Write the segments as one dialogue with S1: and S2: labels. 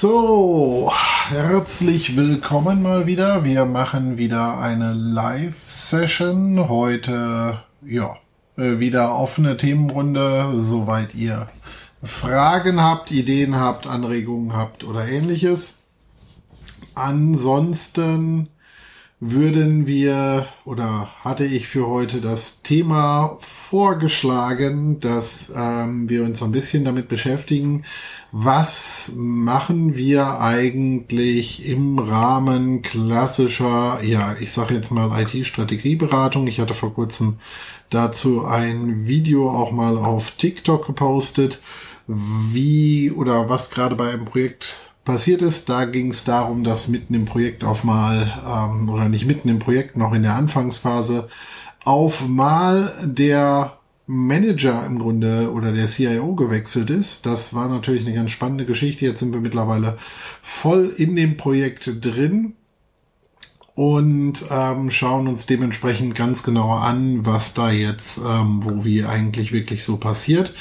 S1: So, herzlich willkommen mal wieder. Wir machen wieder eine Live-Session. Heute, ja, äh, wieder offene Themenrunde, soweit ihr Fragen habt, Ideen habt, Anregungen habt oder ähnliches. Ansonsten würden wir oder hatte ich für heute das Thema vorgeschlagen, dass ähm, wir uns ein bisschen damit beschäftigen, was machen wir eigentlich im Rahmen klassischer, ja, ich sage jetzt mal IT-Strategieberatung. Ich hatte vor kurzem dazu ein Video auch mal auf TikTok gepostet, wie oder was gerade bei einem Projekt passiert ist. Da ging es darum, dass mitten im Projekt auf mal, ähm, oder nicht mitten im Projekt, noch in der Anfangsphase, auf mal der Manager im Grunde oder der CIO gewechselt ist. Das war natürlich eine ganz spannende Geschichte. Jetzt sind wir mittlerweile voll in dem Projekt drin und ähm, schauen uns dementsprechend ganz genau an, was da jetzt, ähm, wo wie eigentlich wirklich so passiert.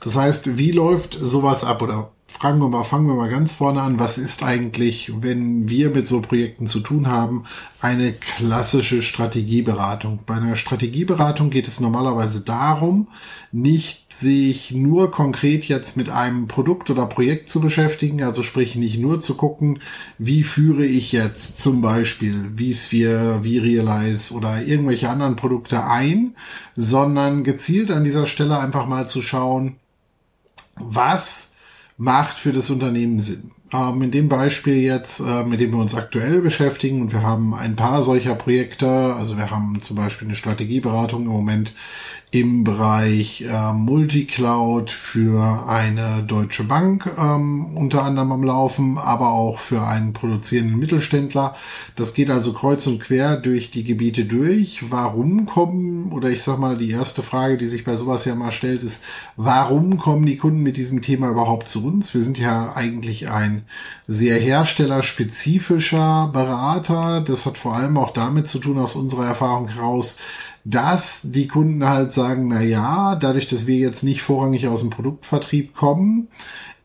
S1: Das heißt, wie läuft sowas ab oder fragen wir mal, fangen wir mal ganz vorne an. Was ist eigentlich, wenn wir mit so Projekten zu tun haben, eine klassische Strategieberatung? Bei einer Strategieberatung geht es normalerweise darum, nicht sich nur konkret jetzt mit einem Produkt oder Projekt zu beschäftigen, also sprich nicht nur zu gucken, wie führe ich jetzt zum Beispiel vSphere, vRealize oder irgendwelche anderen Produkte ein, sondern gezielt an dieser Stelle einfach mal zu schauen, was macht für das Unternehmen Sinn. Ähm, in dem Beispiel jetzt, äh, mit dem wir uns aktuell beschäftigen, und wir haben ein paar solcher Projekte, also wir haben zum Beispiel eine Strategieberatung im Moment im Bereich äh, Multicloud für eine deutsche Bank ähm, unter anderem am Laufen, aber auch für einen produzierenden Mittelständler. Das geht also kreuz und quer durch die Gebiete durch. Warum kommen, oder ich sag mal, die erste Frage, die sich bei sowas ja mal stellt, ist, warum kommen die Kunden mit diesem Thema überhaupt zu uns? Wir sind ja eigentlich ein sehr herstellerspezifischer Berater. Das hat vor allem auch damit zu tun, aus unserer Erfahrung heraus, dass die Kunden halt sagen, na ja, dadurch, dass wir jetzt nicht vorrangig aus dem Produktvertrieb kommen,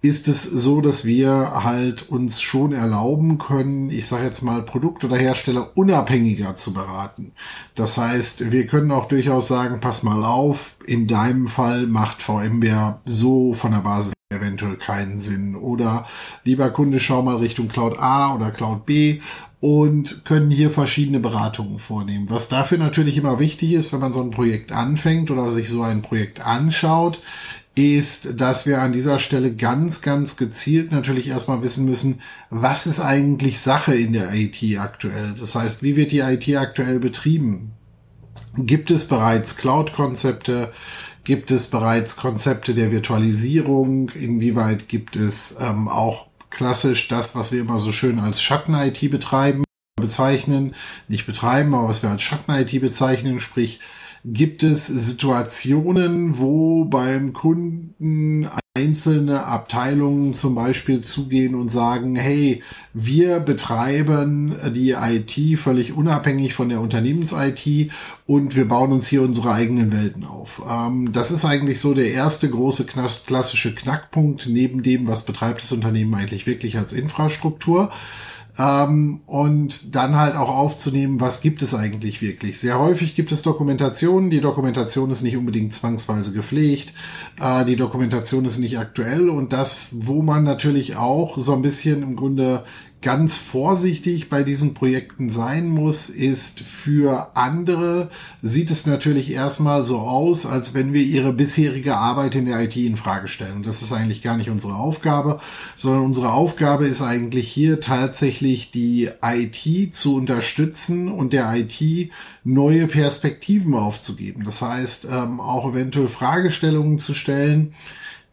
S1: ist es so, dass wir halt uns schon erlauben können, ich sage jetzt mal Produkt- oder Hersteller unabhängiger zu beraten. Das heißt, wir können auch durchaus sagen, pass mal auf, in deinem Fall macht VMware so von der Basis eventuell keinen Sinn. Oder lieber Kunde, schau mal Richtung Cloud A oder Cloud B und können hier verschiedene Beratungen vornehmen. Was dafür natürlich immer wichtig ist, wenn man so ein Projekt anfängt oder sich so ein Projekt anschaut, ist, dass wir an dieser Stelle ganz, ganz gezielt natürlich erstmal wissen müssen, was ist eigentlich Sache in der IT aktuell? Das heißt, wie wird die IT aktuell betrieben? Gibt es bereits Cloud-Konzepte? Gibt es bereits Konzepte der Virtualisierung? Inwieweit gibt es ähm, auch klassisch das, was wir immer so schön als Schatten-IT betreiben, bezeichnen, nicht betreiben, aber was wir als Schatten-IT bezeichnen, sprich, gibt es Situationen, wo beim Kunden einzelne Abteilungen zum Beispiel zugehen und sagen, hey, wir betreiben die IT völlig unabhängig von der Unternehmens-IT und wir bauen uns hier unsere eigenen Welten auf. Ähm, das ist eigentlich so der erste große klassische Knackpunkt neben dem, was betreibt das Unternehmen eigentlich wirklich als Infrastruktur ähm, und dann halt auch aufzunehmen, was gibt es eigentlich wirklich. Sehr häufig gibt es Dokumentationen. Die Dokumentation ist nicht unbedingt zwangsweise gepflegt. Äh, die Dokumentation ist nicht aktuell und das, wo man natürlich auch so ein bisschen im Grunde ganz vorsichtig bei diesen Projekten sein muss, ist für andere sieht es natürlich erstmal so aus, als wenn wir ihre bisherige Arbeit in der IT in Frage stellen. Und das ist eigentlich gar nicht unsere Aufgabe, sondern unsere Aufgabe ist eigentlich hier tatsächlich die IT zu unterstützen und der IT neue Perspektiven aufzugeben. Das heißt, ähm, auch eventuell Fragestellungen zu stellen,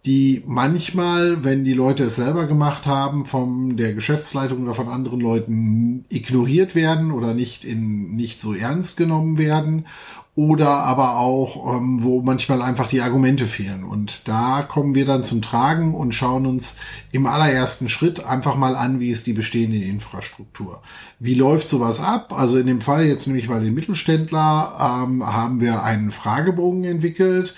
S1: die manchmal, wenn die Leute es selber gemacht haben, von der Geschäftsleitung oder von anderen Leuten ignoriert werden oder nicht in nicht so ernst genommen werden oder aber auch, ähm, wo manchmal einfach die Argumente fehlen. Und da kommen wir dann zum Tragen und schauen uns im allerersten Schritt einfach mal an, wie ist die bestehende Infrastruktur. Wie läuft sowas ab? Also in dem Fall jetzt nämlich bei den Mittelständler ähm, haben wir einen Fragebogen entwickelt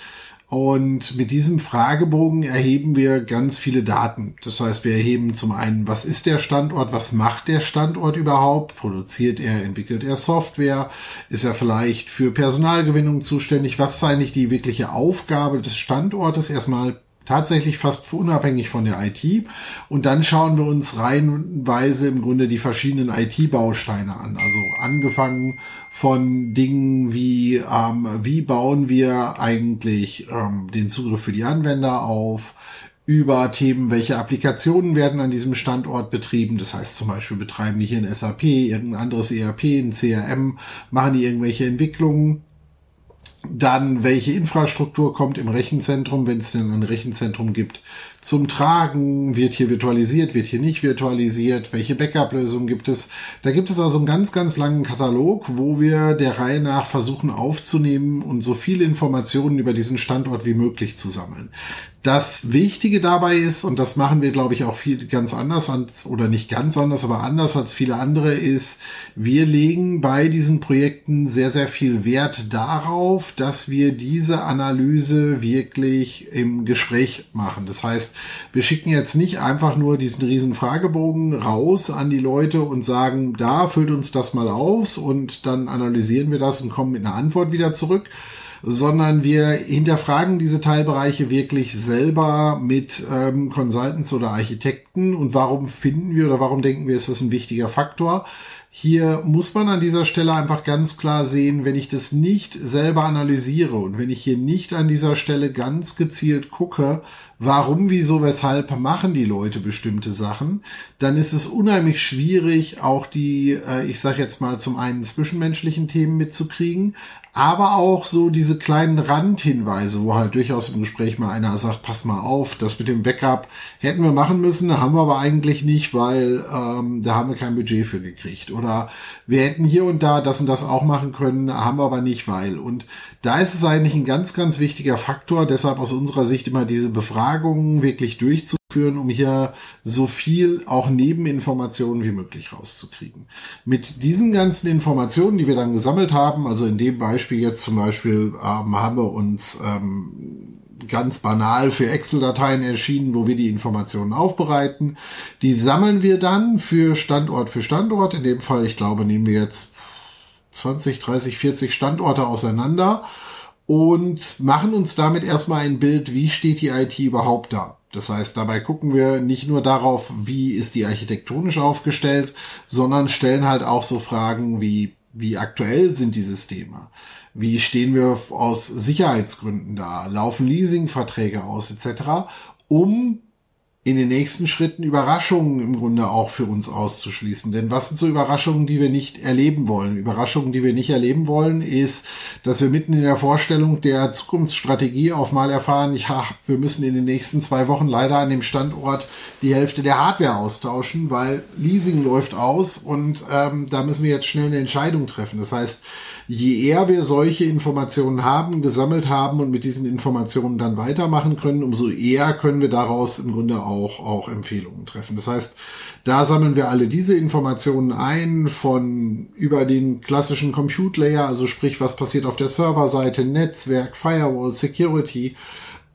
S1: Und mit diesem Fragebogen erheben wir ganz viele Daten. Das heißt, wir erheben zum einen, was ist der Standort, was macht der Standort überhaupt, produziert er, entwickelt er Software, ist er vielleicht für Personalgewinnung zuständig, was ist eigentlich die wirkliche Aufgabe des Standortes, erstmal tatsächlich fast unabhängig von der IT. Und dann schauen wir uns reihenweise im Grunde die verschiedenen IT-Bausteine an. Also angefangen von Dingen wie, ähm, wie bauen wir eigentlich ähm, den Zugriff für die Anwender auf, über Themen, welche Applikationen werden an diesem Standort betrieben. Das heißt zum Beispiel betreiben die hier ein SAP, irgendein anderes ERP, ein CRM, machen die irgendwelche Entwicklungen dann, welche Infrastruktur kommt im Rechenzentrum, wenn es denn ein Rechenzentrum gibt, zum Tragen? Wird hier virtualisiert, wird hier nicht virtualisiert? Welche Backup-Lösungen gibt es? Da gibt es also einen ganz, ganz langen Katalog, wo wir der Reihe nach versuchen aufzunehmen und so viele Informationen über diesen Standort wie möglich zu sammeln. Das Wichtige dabei ist, und das machen wir, glaube ich, auch viel ganz anders als, oder nicht ganz anders, aber anders als viele andere, ist, wir legen bei diesen Projekten sehr, sehr viel Wert darauf, dass wir diese Analyse wirklich im Gespräch machen. Das heißt, wir schicken jetzt nicht einfach nur diesen riesen Fragebogen raus an die Leute und sagen, da füllt uns das mal aus und dann analysieren wir das und kommen mit einer Antwort wieder zurück, sondern wir hinterfragen diese Teilbereiche wirklich selber mit ähm, Consultants oder Architekten und warum finden wir oder warum denken wir, ist das ein wichtiger Faktor. Hier muss man an dieser Stelle einfach ganz klar sehen, wenn ich das nicht selber analysiere und wenn ich hier nicht an dieser Stelle ganz gezielt gucke, warum, wieso, weshalb machen die Leute bestimmte Sachen, dann ist es unheimlich schwierig, auch die, äh, ich sage jetzt mal zum einen zwischenmenschlichen Themen mitzukriegen, aber auch so diese kleinen Randhinweise, wo halt durchaus im Gespräch mal einer sagt, pass mal auf, das mit dem Backup hätten wir machen müssen, haben wir aber eigentlich nicht, weil ähm, da haben wir kein Budget für gekriegt. Oder wir hätten hier und da das und das auch machen können, haben wir aber nicht, weil. Und da ist es eigentlich ein ganz, ganz wichtiger Faktor, deshalb aus unserer Sicht immer diese Befragungen wirklich durchzuführen führen, um hier so viel auch Nebeninformationen wie möglich rauszukriegen. Mit diesen ganzen Informationen, die wir dann gesammelt haben, also in dem Beispiel jetzt zum Beispiel ähm, haben wir uns ähm, ganz banal für Excel-Dateien erschienen, wo wir die Informationen aufbereiten. Die sammeln wir dann für Standort für Standort. In dem Fall, ich glaube, nehmen wir jetzt 20, 30, 40 Standorte auseinander und machen uns damit erstmal ein Bild, wie steht die IT überhaupt da. Das heißt, dabei gucken wir nicht nur darauf, wie ist die architektonisch aufgestellt, sondern stellen halt auch so Fragen wie, wie aktuell sind die Systeme? Wie stehen wir aus Sicherheitsgründen da? Laufen Leasingverträge aus etc., um in den nächsten Schritten Überraschungen im Grunde auch für uns auszuschließen. Denn was sind so Überraschungen, die wir nicht erleben wollen? Überraschungen, die wir nicht erleben wollen, ist, dass wir mitten in der Vorstellung der Zukunftsstrategie auf mal erfahren, ja, wir müssen in den nächsten zwei Wochen leider an dem Standort die Hälfte der Hardware austauschen, weil Leasing läuft aus und ähm, da müssen wir jetzt schnell eine Entscheidung treffen. Das heißt, je eher wir solche Informationen haben, gesammelt haben und mit diesen Informationen dann weitermachen können, umso eher können wir daraus im Grunde auch, auch Empfehlungen treffen. Das heißt, da sammeln wir alle diese Informationen ein von über den klassischen Compute Layer, also sprich, was passiert auf der Serverseite, Netzwerk, Firewall, Security,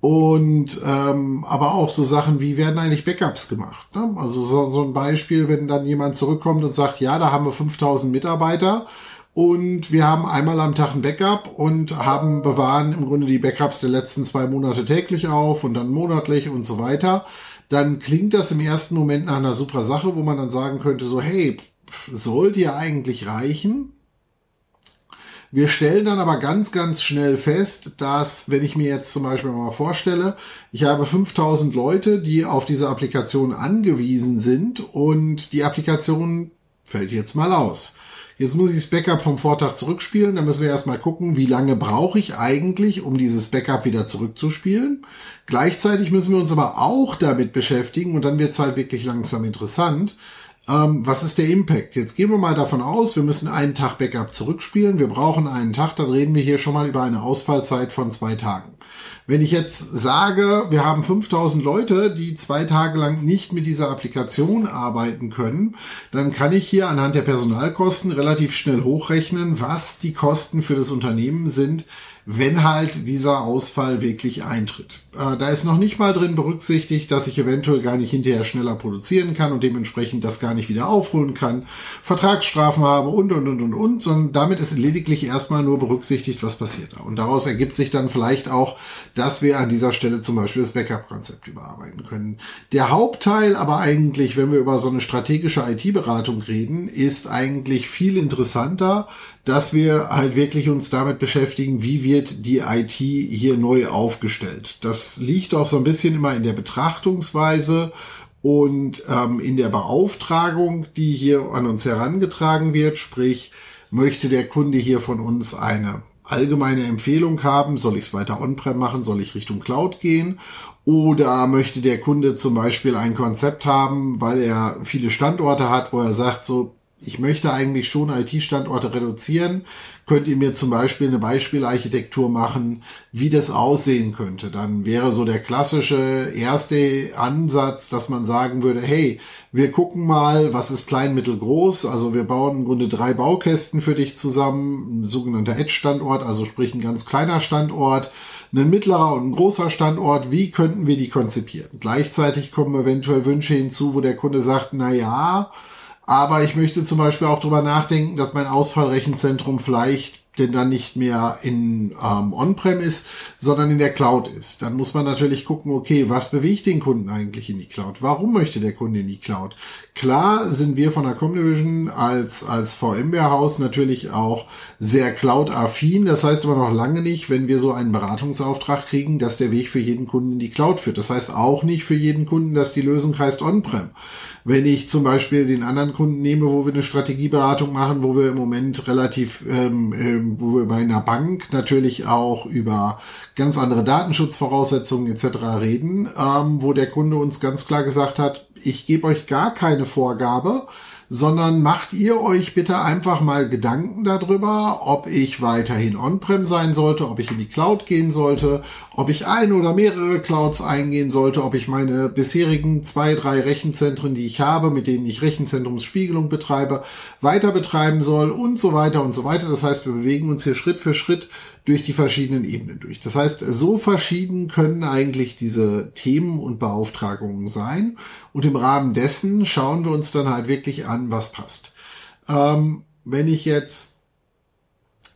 S1: und ähm, aber auch so Sachen wie werden eigentlich Backups gemacht. Ne? Also so, so ein Beispiel, wenn dann jemand zurückkommt und sagt, ja, da haben wir 5000 Mitarbeiter und wir haben einmal am Tag ein Backup und haben bewahren im Grunde die Backups der letzten zwei Monate täglich auf und dann monatlich und so weiter. Dann klingt das im ersten Moment nach einer super Sache, wo man dann sagen könnte, so, hey, sollte ja eigentlich reichen. Wir stellen dann aber ganz, ganz schnell fest, dass, wenn ich mir jetzt zum Beispiel mal vorstelle, ich habe 5000 Leute, die auf diese Applikation angewiesen sind und die Applikation fällt jetzt mal aus. Jetzt muss ich das Backup vom Vortag zurückspielen. Da müssen wir erstmal gucken, wie lange brauche ich eigentlich, um dieses Backup wieder zurückzuspielen. Gleichzeitig müssen wir uns aber auch damit beschäftigen und dann wird es halt wirklich langsam interessant. Ähm, was ist der Impact? Jetzt gehen wir mal davon aus, wir müssen einen Tag Backup zurückspielen. Wir brauchen einen Tag, dann reden wir hier schon mal über eine Ausfallzeit von zwei Tagen. Wenn ich jetzt sage, wir haben 5000 Leute, die zwei Tage lang nicht mit dieser Applikation arbeiten können, dann kann ich hier anhand der Personalkosten relativ schnell hochrechnen, was die Kosten für das Unternehmen sind, wenn halt dieser Ausfall wirklich eintritt. Äh, da ist noch nicht mal drin berücksichtigt, dass ich eventuell gar nicht hinterher schneller produzieren kann und dementsprechend das gar nicht wieder aufholen kann, Vertragsstrafen habe und, und, und, und, und, sondern damit ist lediglich erstmal nur berücksichtigt, was passiert da. Und daraus ergibt sich dann vielleicht auch, dass wir an dieser Stelle zum Beispiel das Backup-Konzept überarbeiten können. Der Hauptteil aber eigentlich, wenn wir über so eine strategische IT-Beratung reden, ist eigentlich viel interessanter, dass wir halt wirklich uns damit beschäftigen, wie wird die IT hier neu aufgestellt. Das liegt auch so ein bisschen immer in der Betrachtungsweise und ähm, in der Beauftragung, die hier an uns herangetragen wird. Sprich, möchte der Kunde hier von uns eine allgemeine Empfehlung haben, soll ich es weiter on-prem machen, soll ich Richtung Cloud gehen oder möchte der Kunde zum Beispiel ein Konzept haben, weil er viele Standorte hat, wo er sagt, so ich möchte eigentlich schon IT-Standorte reduzieren. Könnt ihr mir zum Beispiel eine Beispielarchitektur machen, wie das aussehen könnte? Dann wäre so der klassische erste Ansatz, dass man sagen würde, hey, wir gucken mal, was ist klein, mittel, groß. Also wir bauen im Grunde drei Baukästen für dich zusammen, ein sogenannter Edge-Standort, also sprich ein ganz kleiner Standort, ein mittlerer und ein großer Standort. Wie könnten wir die konzipieren? Gleichzeitig kommen eventuell Wünsche hinzu, wo der Kunde sagt, na ja, aber ich möchte zum Beispiel auch drüber nachdenken, dass mein Ausfallrechenzentrum vielleicht denn dann nicht mehr in ähm, On-Prem ist, sondern in der Cloud ist. Dann muss man natürlich gucken, okay, was bewegt den Kunden eigentlich in die Cloud? Warum möchte der Kunde in die Cloud? Klar sind wir von der Comdivision als, als VMware-Haus natürlich auch sehr Cloud-affin. Das heißt aber noch lange nicht, wenn wir so einen Beratungsauftrag kriegen, dass der Weg für jeden Kunden in die Cloud führt. Das heißt auch nicht für jeden Kunden, dass die Lösung heißt On-Prem. Wenn ich zum Beispiel den anderen Kunden nehme, wo wir eine Strategieberatung machen, wo wir im Moment relativ, ähm, ähm, wo wir bei einer Bank natürlich auch über ganz andere Datenschutzvoraussetzungen etc. reden, ähm, wo der Kunde uns ganz klar gesagt hat, ich gebe euch gar keine Vorgabe, sondern macht ihr euch bitte einfach mal Gedanken darüber, ob ich weiterhin on-prem sein sollte, ob ich in die Cloud gehen sollte, ob ich ein oder mehrere Clouds eingehen sollte, ob ich meine bisherigen zwei, drei Rechenzentren, die ich habe, mit denen ich Rechenzentrumsspiegelung betreibe, weiter betreiben soll und so weiter und so weiter. Das heißt, wir bewegen uns hier Schritt für Schritt durch die verschiedenen Ebenen durch. Das heißt, so verschieden können eigentlich diese Themen und Beauftragungen sein. Und im Rahmen dessen schauen wir uns dann halt wirklich an, was passt. Ähm, wenn ich jetzt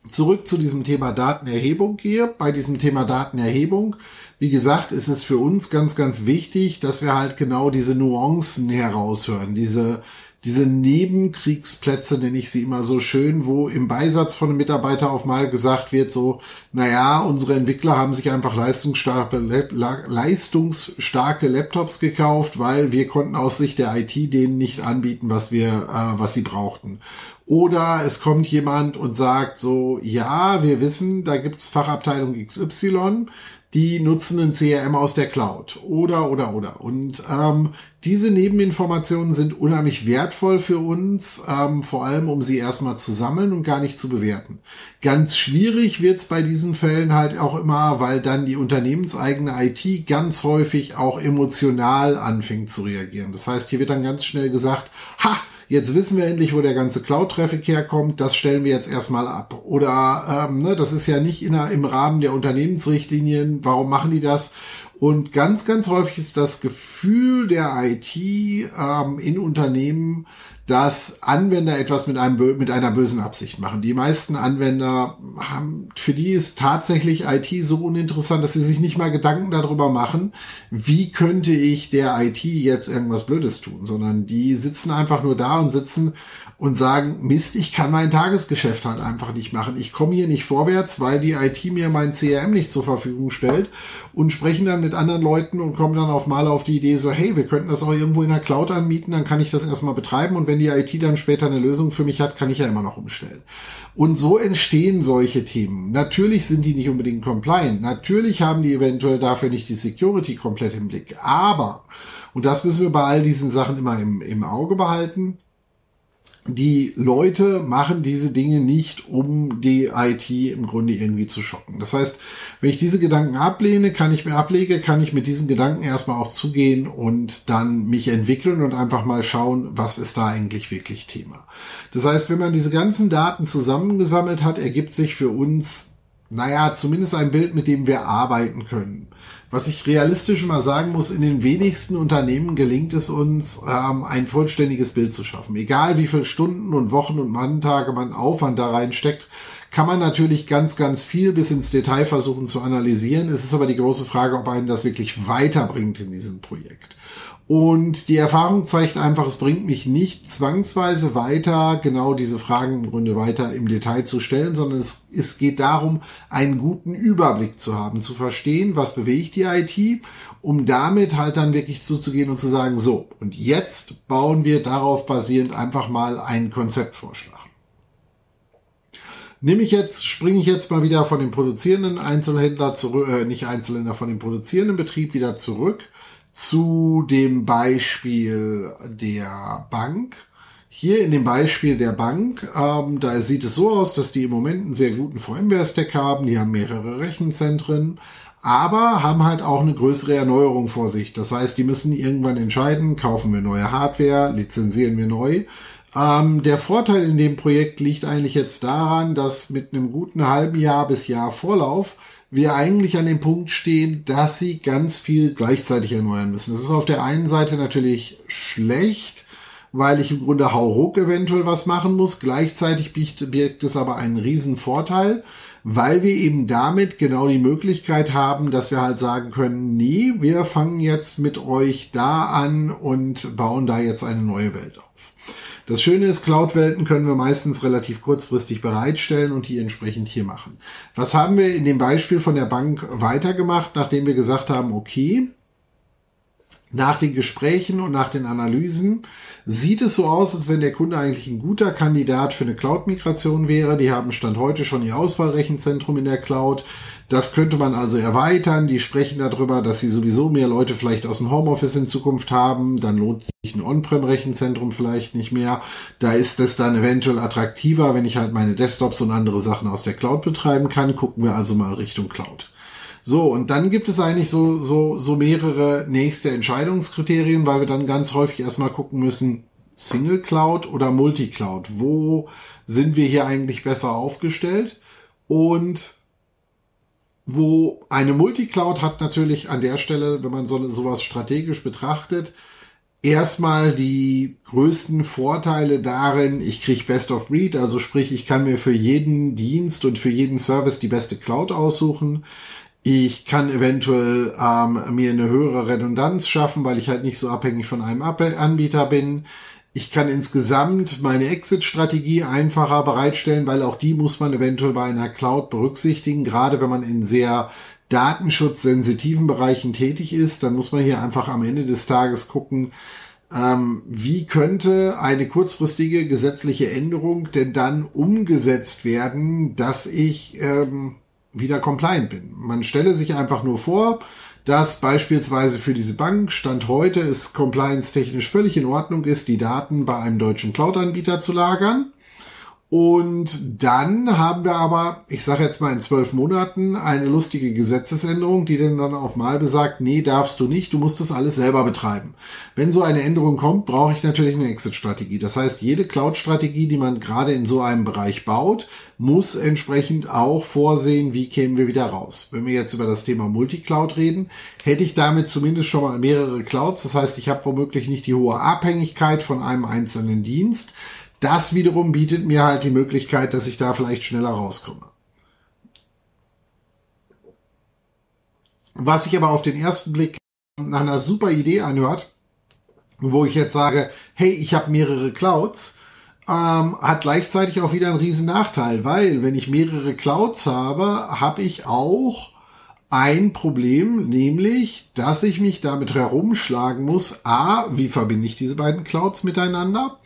S1: zurück zu diesem Thema Datenerhebung gehe, bei diesem Thema Datenerhebung, wie gesagt, ist es für uns ganz, ganz wichtig, dass wir halt genau diese Nuancen heraushören, diese diese Nebenkriegsplätze, nenne ich sie immer so schön, wo im Beisatz von einem Mitarbeiter auf mal gesagt wird, so, naja, unsere Entwickler haben sich einfach leistungsstarke, leistungsstarke Laptops gekauft, weil wir konnten aus Sicht der IT denen nicht anbieten, was wir, äh, was sie brauchten. Oder es kommt jemand und sagt so, ja, wir wissen, da gibt's Fachabteilung XY, die nutzen ein CRM aus der Cloud. Oder, oder, oder. Und ähm, diese Nebeninformationen sind unheimlich wertvoll für uns, ähm, vor allem um sie erstmal zu sammeln und gar nicht zu bewerten. Ganz schwierig wird's bei diesen Fällen halt auch immer, weil dann die unternehmenseigene IT ganz häufig auch emotional anfängt zu reagieren. Das heißt, hier wird dann ganz schnell gesagt, ha, jetzt wissen wir endlich, wo der ganze Cloud-Traffic herkommt, das stellen wir jetzt erstmal ab. Oder ähm, ne, das ist ja nicht in im Rahmen der Unternehmensrichtlinien, warum machen die das? Und ganz, ganz häufig ist das Gefühl der IT ähm, in Unternehmen, dass Anwender etwas mit, einem, mit einer bösen Absicht machen. Die meisten Anwender haben, für die ist tatsächlich IT so uninteressant, dass sie sich nicht mal Gedanken darüber machen, wie könnte ich der IT jetzt irgendwas Blödes tun, sondern die sitzen einfach nur da und sitzen und sagen, Mist, ich kann mein Tagesgeschäft halt einfach nicht machen. Ich komme hier nicht vorwärts, weil die IT mir mein CRM nicht zur Verfügung stellt und sprechen dann mit anderen Leuten und kommen dann auf mal auf die Idee so, hey, wir könnten das auch irgendwo in der Cloud anmieten, dann kann ich das erstmal betreiben und wenn die IT dann später eine Lösung für mich hat, kann ich ja immer noch umstellen. Und so entstehen solche Themen. Natürlich sind die nicht unbedingt compliant. Natürlich haben die eventuell dafür nicht die Security komplett im Blick. Aber, und das müssen wir bei all diesen Sachen immer im, im Auge behalten, die Leute machen diese Dinge nicht, um die IT im Grunde irgendwie zu schocken. Das heißt, wenn ich diese Gedanken ablehne, kann ich mir ablege, kann ich mit diesen Gedanken erstmal auch zugehen und dann mich entwickeln und einfach mal schauen, was ist da eigentlich wirklich Thema. Das heißt, wenn man diese ganzen Daten zusammengesammelt hat, ergibt sich für uns naja, zumindest ein Bild, mit dem wir arbeiten können. Was ich realistisch mal sagen muss, in den wenigsten Unternehmen gelingt es uns, ähm, ein vollständiges Bild zu schaffen. Egal wie viele Stunden und Wochen und Manntage man Aufwand da reinsteckt, kann man natürlich ganz, ganz viel bis ins Detail versuchen zu analysieren. Es ist aber die große Frage, ob einen das wirklich weiterbringt in diesem Projekt. Und die Erfahrung zeigt einfach, es bringt mich nicht zwangsweise weiter, genau diese Fragen im Grunde weiter im Detail zu stellen, sondern es, es geht darum, einen guten Überblick zu haben, zu verstehen, was bewegt die IT, um damit halt dann wirklich zuzugehen und zu sagen, so, und jetzt bauen wir darauf basierend einfach mal einen Konzeptvorschlag. Nehme ich jetzt, springe ich jetzt mal wieder von dem produzierenden Einzelhändler zurück, äh, nicht Einzelhändler, von dem produzierenden Betrieb wieder zurück zu dem Beispiel der Bank. Hier in dem Beispiel der Bank, ähm, da sieht es so aus, dass die im Moment einen sehr guten VMware-Stack haben. Die haben mehrere Rechenzentren, aber haben halt auch eine größere Erneuerung vor sich. Das heißt, die müssen irgendwann entscheiden, kaufen wir neue Hardware, lizenzieren wir neu. Ähm, der Vorteil in dem Projekt liegt eigentlich jetzt daran, dass mit einem guten halben Jahr bis Jahr Vorlauf wir eigentlich an dem Punkt stehen, dass sie ganz viel gleichzeitig erneuern müssen. Das ist auf der einen Seite natürlich schlecht, weil ich im Grunde hauruck eventuell was machen muss. Gleichzeitig birgt es aber einen riesen Vorteil, weil wir eben damit genau die Möglichkeit haben, dass wir halt sagen können, nee, wir fangen jetzt mit euch da an und bauen da jetzt eine neue Welt. Das Schöne ist, Cloud-Welten können wir meistens relativ kurzfristig bereitstellen und die entsprechend hier machen. Was haben wir in dem Beispiel von der Bank weitergemacht, nachdem wir gesagt haben, okay, nach den Gesprächen und nach den Analysen sieht es so aus, als wenn der Kunde eigentlich ein guter Kandidat für eine Cloud-Migration wäre. Die haben Stand heute schon ihr Auswahlrechenzentrum in der Cloud. Das könnte man also erweitern. Die sprechen darüber, dass sie sowieso mehr Leute vielleicht aus dem Homeoffice in Zukunft haben. Dann lohnt sich ein On-Prem-Rechenzentrum vielleicht nicht mehr. Da ist es dann eventuell attraktiver, wenn ich halt meine Desktops und andere Sachen aus der Cloud betreiben kann. Gucken wir also mal Richtung Cloud. So, und dann gibt es eigentlich so, so, so mehrere nächste Entscheidungskriterien, weil wir dann ganz häufig erstmal gucken müssen, Single Cloud oder Multi Cloud. Wo sind wir hier eigentlich besser aufgestellt? Und wo eine Multi-Cloud hat natürlich an der Stelle, wenn man so sowas strategisch betrachtet, erstmal die größten Vorteile darin, ich kriege Best of Breed, also sprich, ich kann mir für jeden Dienst und für jeden Service die beste Cloud aussuchen. Ich kann eventuell ähm, mir eine höhere Redundanz schaffen, weil ich halt nicht so abhängig von einem Anbieter bin. Ich kann insgesamt meine Exit-Strategie einfacher bereitstellen, weil auch die muss man eventuell bei einer Cloud berücksichtigen. Gerade wenn man in sehr datenschutzsensitiven Bereichen tätig ist, dann muss man hier einfach am Ende des Tages gucken, ähm, wie könnte eine kurzfristige gesetzliche Änderung denn dann umgesetzt werden, dass ich ähm, wieder compliant bin. Man stelle sich einfach nur vor, dass beispielsweise für diese Bank Stand heute es compliance-technisch völlig in Ordnung ist, die Daten bei einem deutschen Cloud-Anbieter zu lagern. Und dann haben wir aber, ich sage jetzt mal in zwölf Monaten, eine lustige Gesetzesänderung, die dann dann auf mal besagt, nee, darfst du nicht, du musst das alles selber betreiben. Wenn so eine Änderung kommt, brauche ich natürlich eine Exit-Strategie. Das heißt, jede Cloud-Strategie, die man gerade in so einem Bereich baut, muss entsprechend auch vorsehen, wie kämen wir wieder raus. Wenn wir jetzt über das Thema Multicloud reden, hätte ich damit zumindest schon mal mehrere Clouds. Das heißt, ich habe womöglich nicht die hohe Abhängigkeit von einem einzelnen Dienst das wiederum bietet mir halt die Möglichkeit, dass ich da vielleicht schneller rauskomme. Was sich aber auf den ersten Blick nach einer super Idee anhört, wo ich jetzt sage, hey, ich habe mehrere Clouds, ähm, hat gleichzeitig auch wieder einen riesen Nachteil, weil wenn ich mehrere Clouds habe, habe ich auch ein Problem, nämlich, dass ich mich damit herumschlagen muss. A, wie verbinde ich diese beiden Clouds miteinander?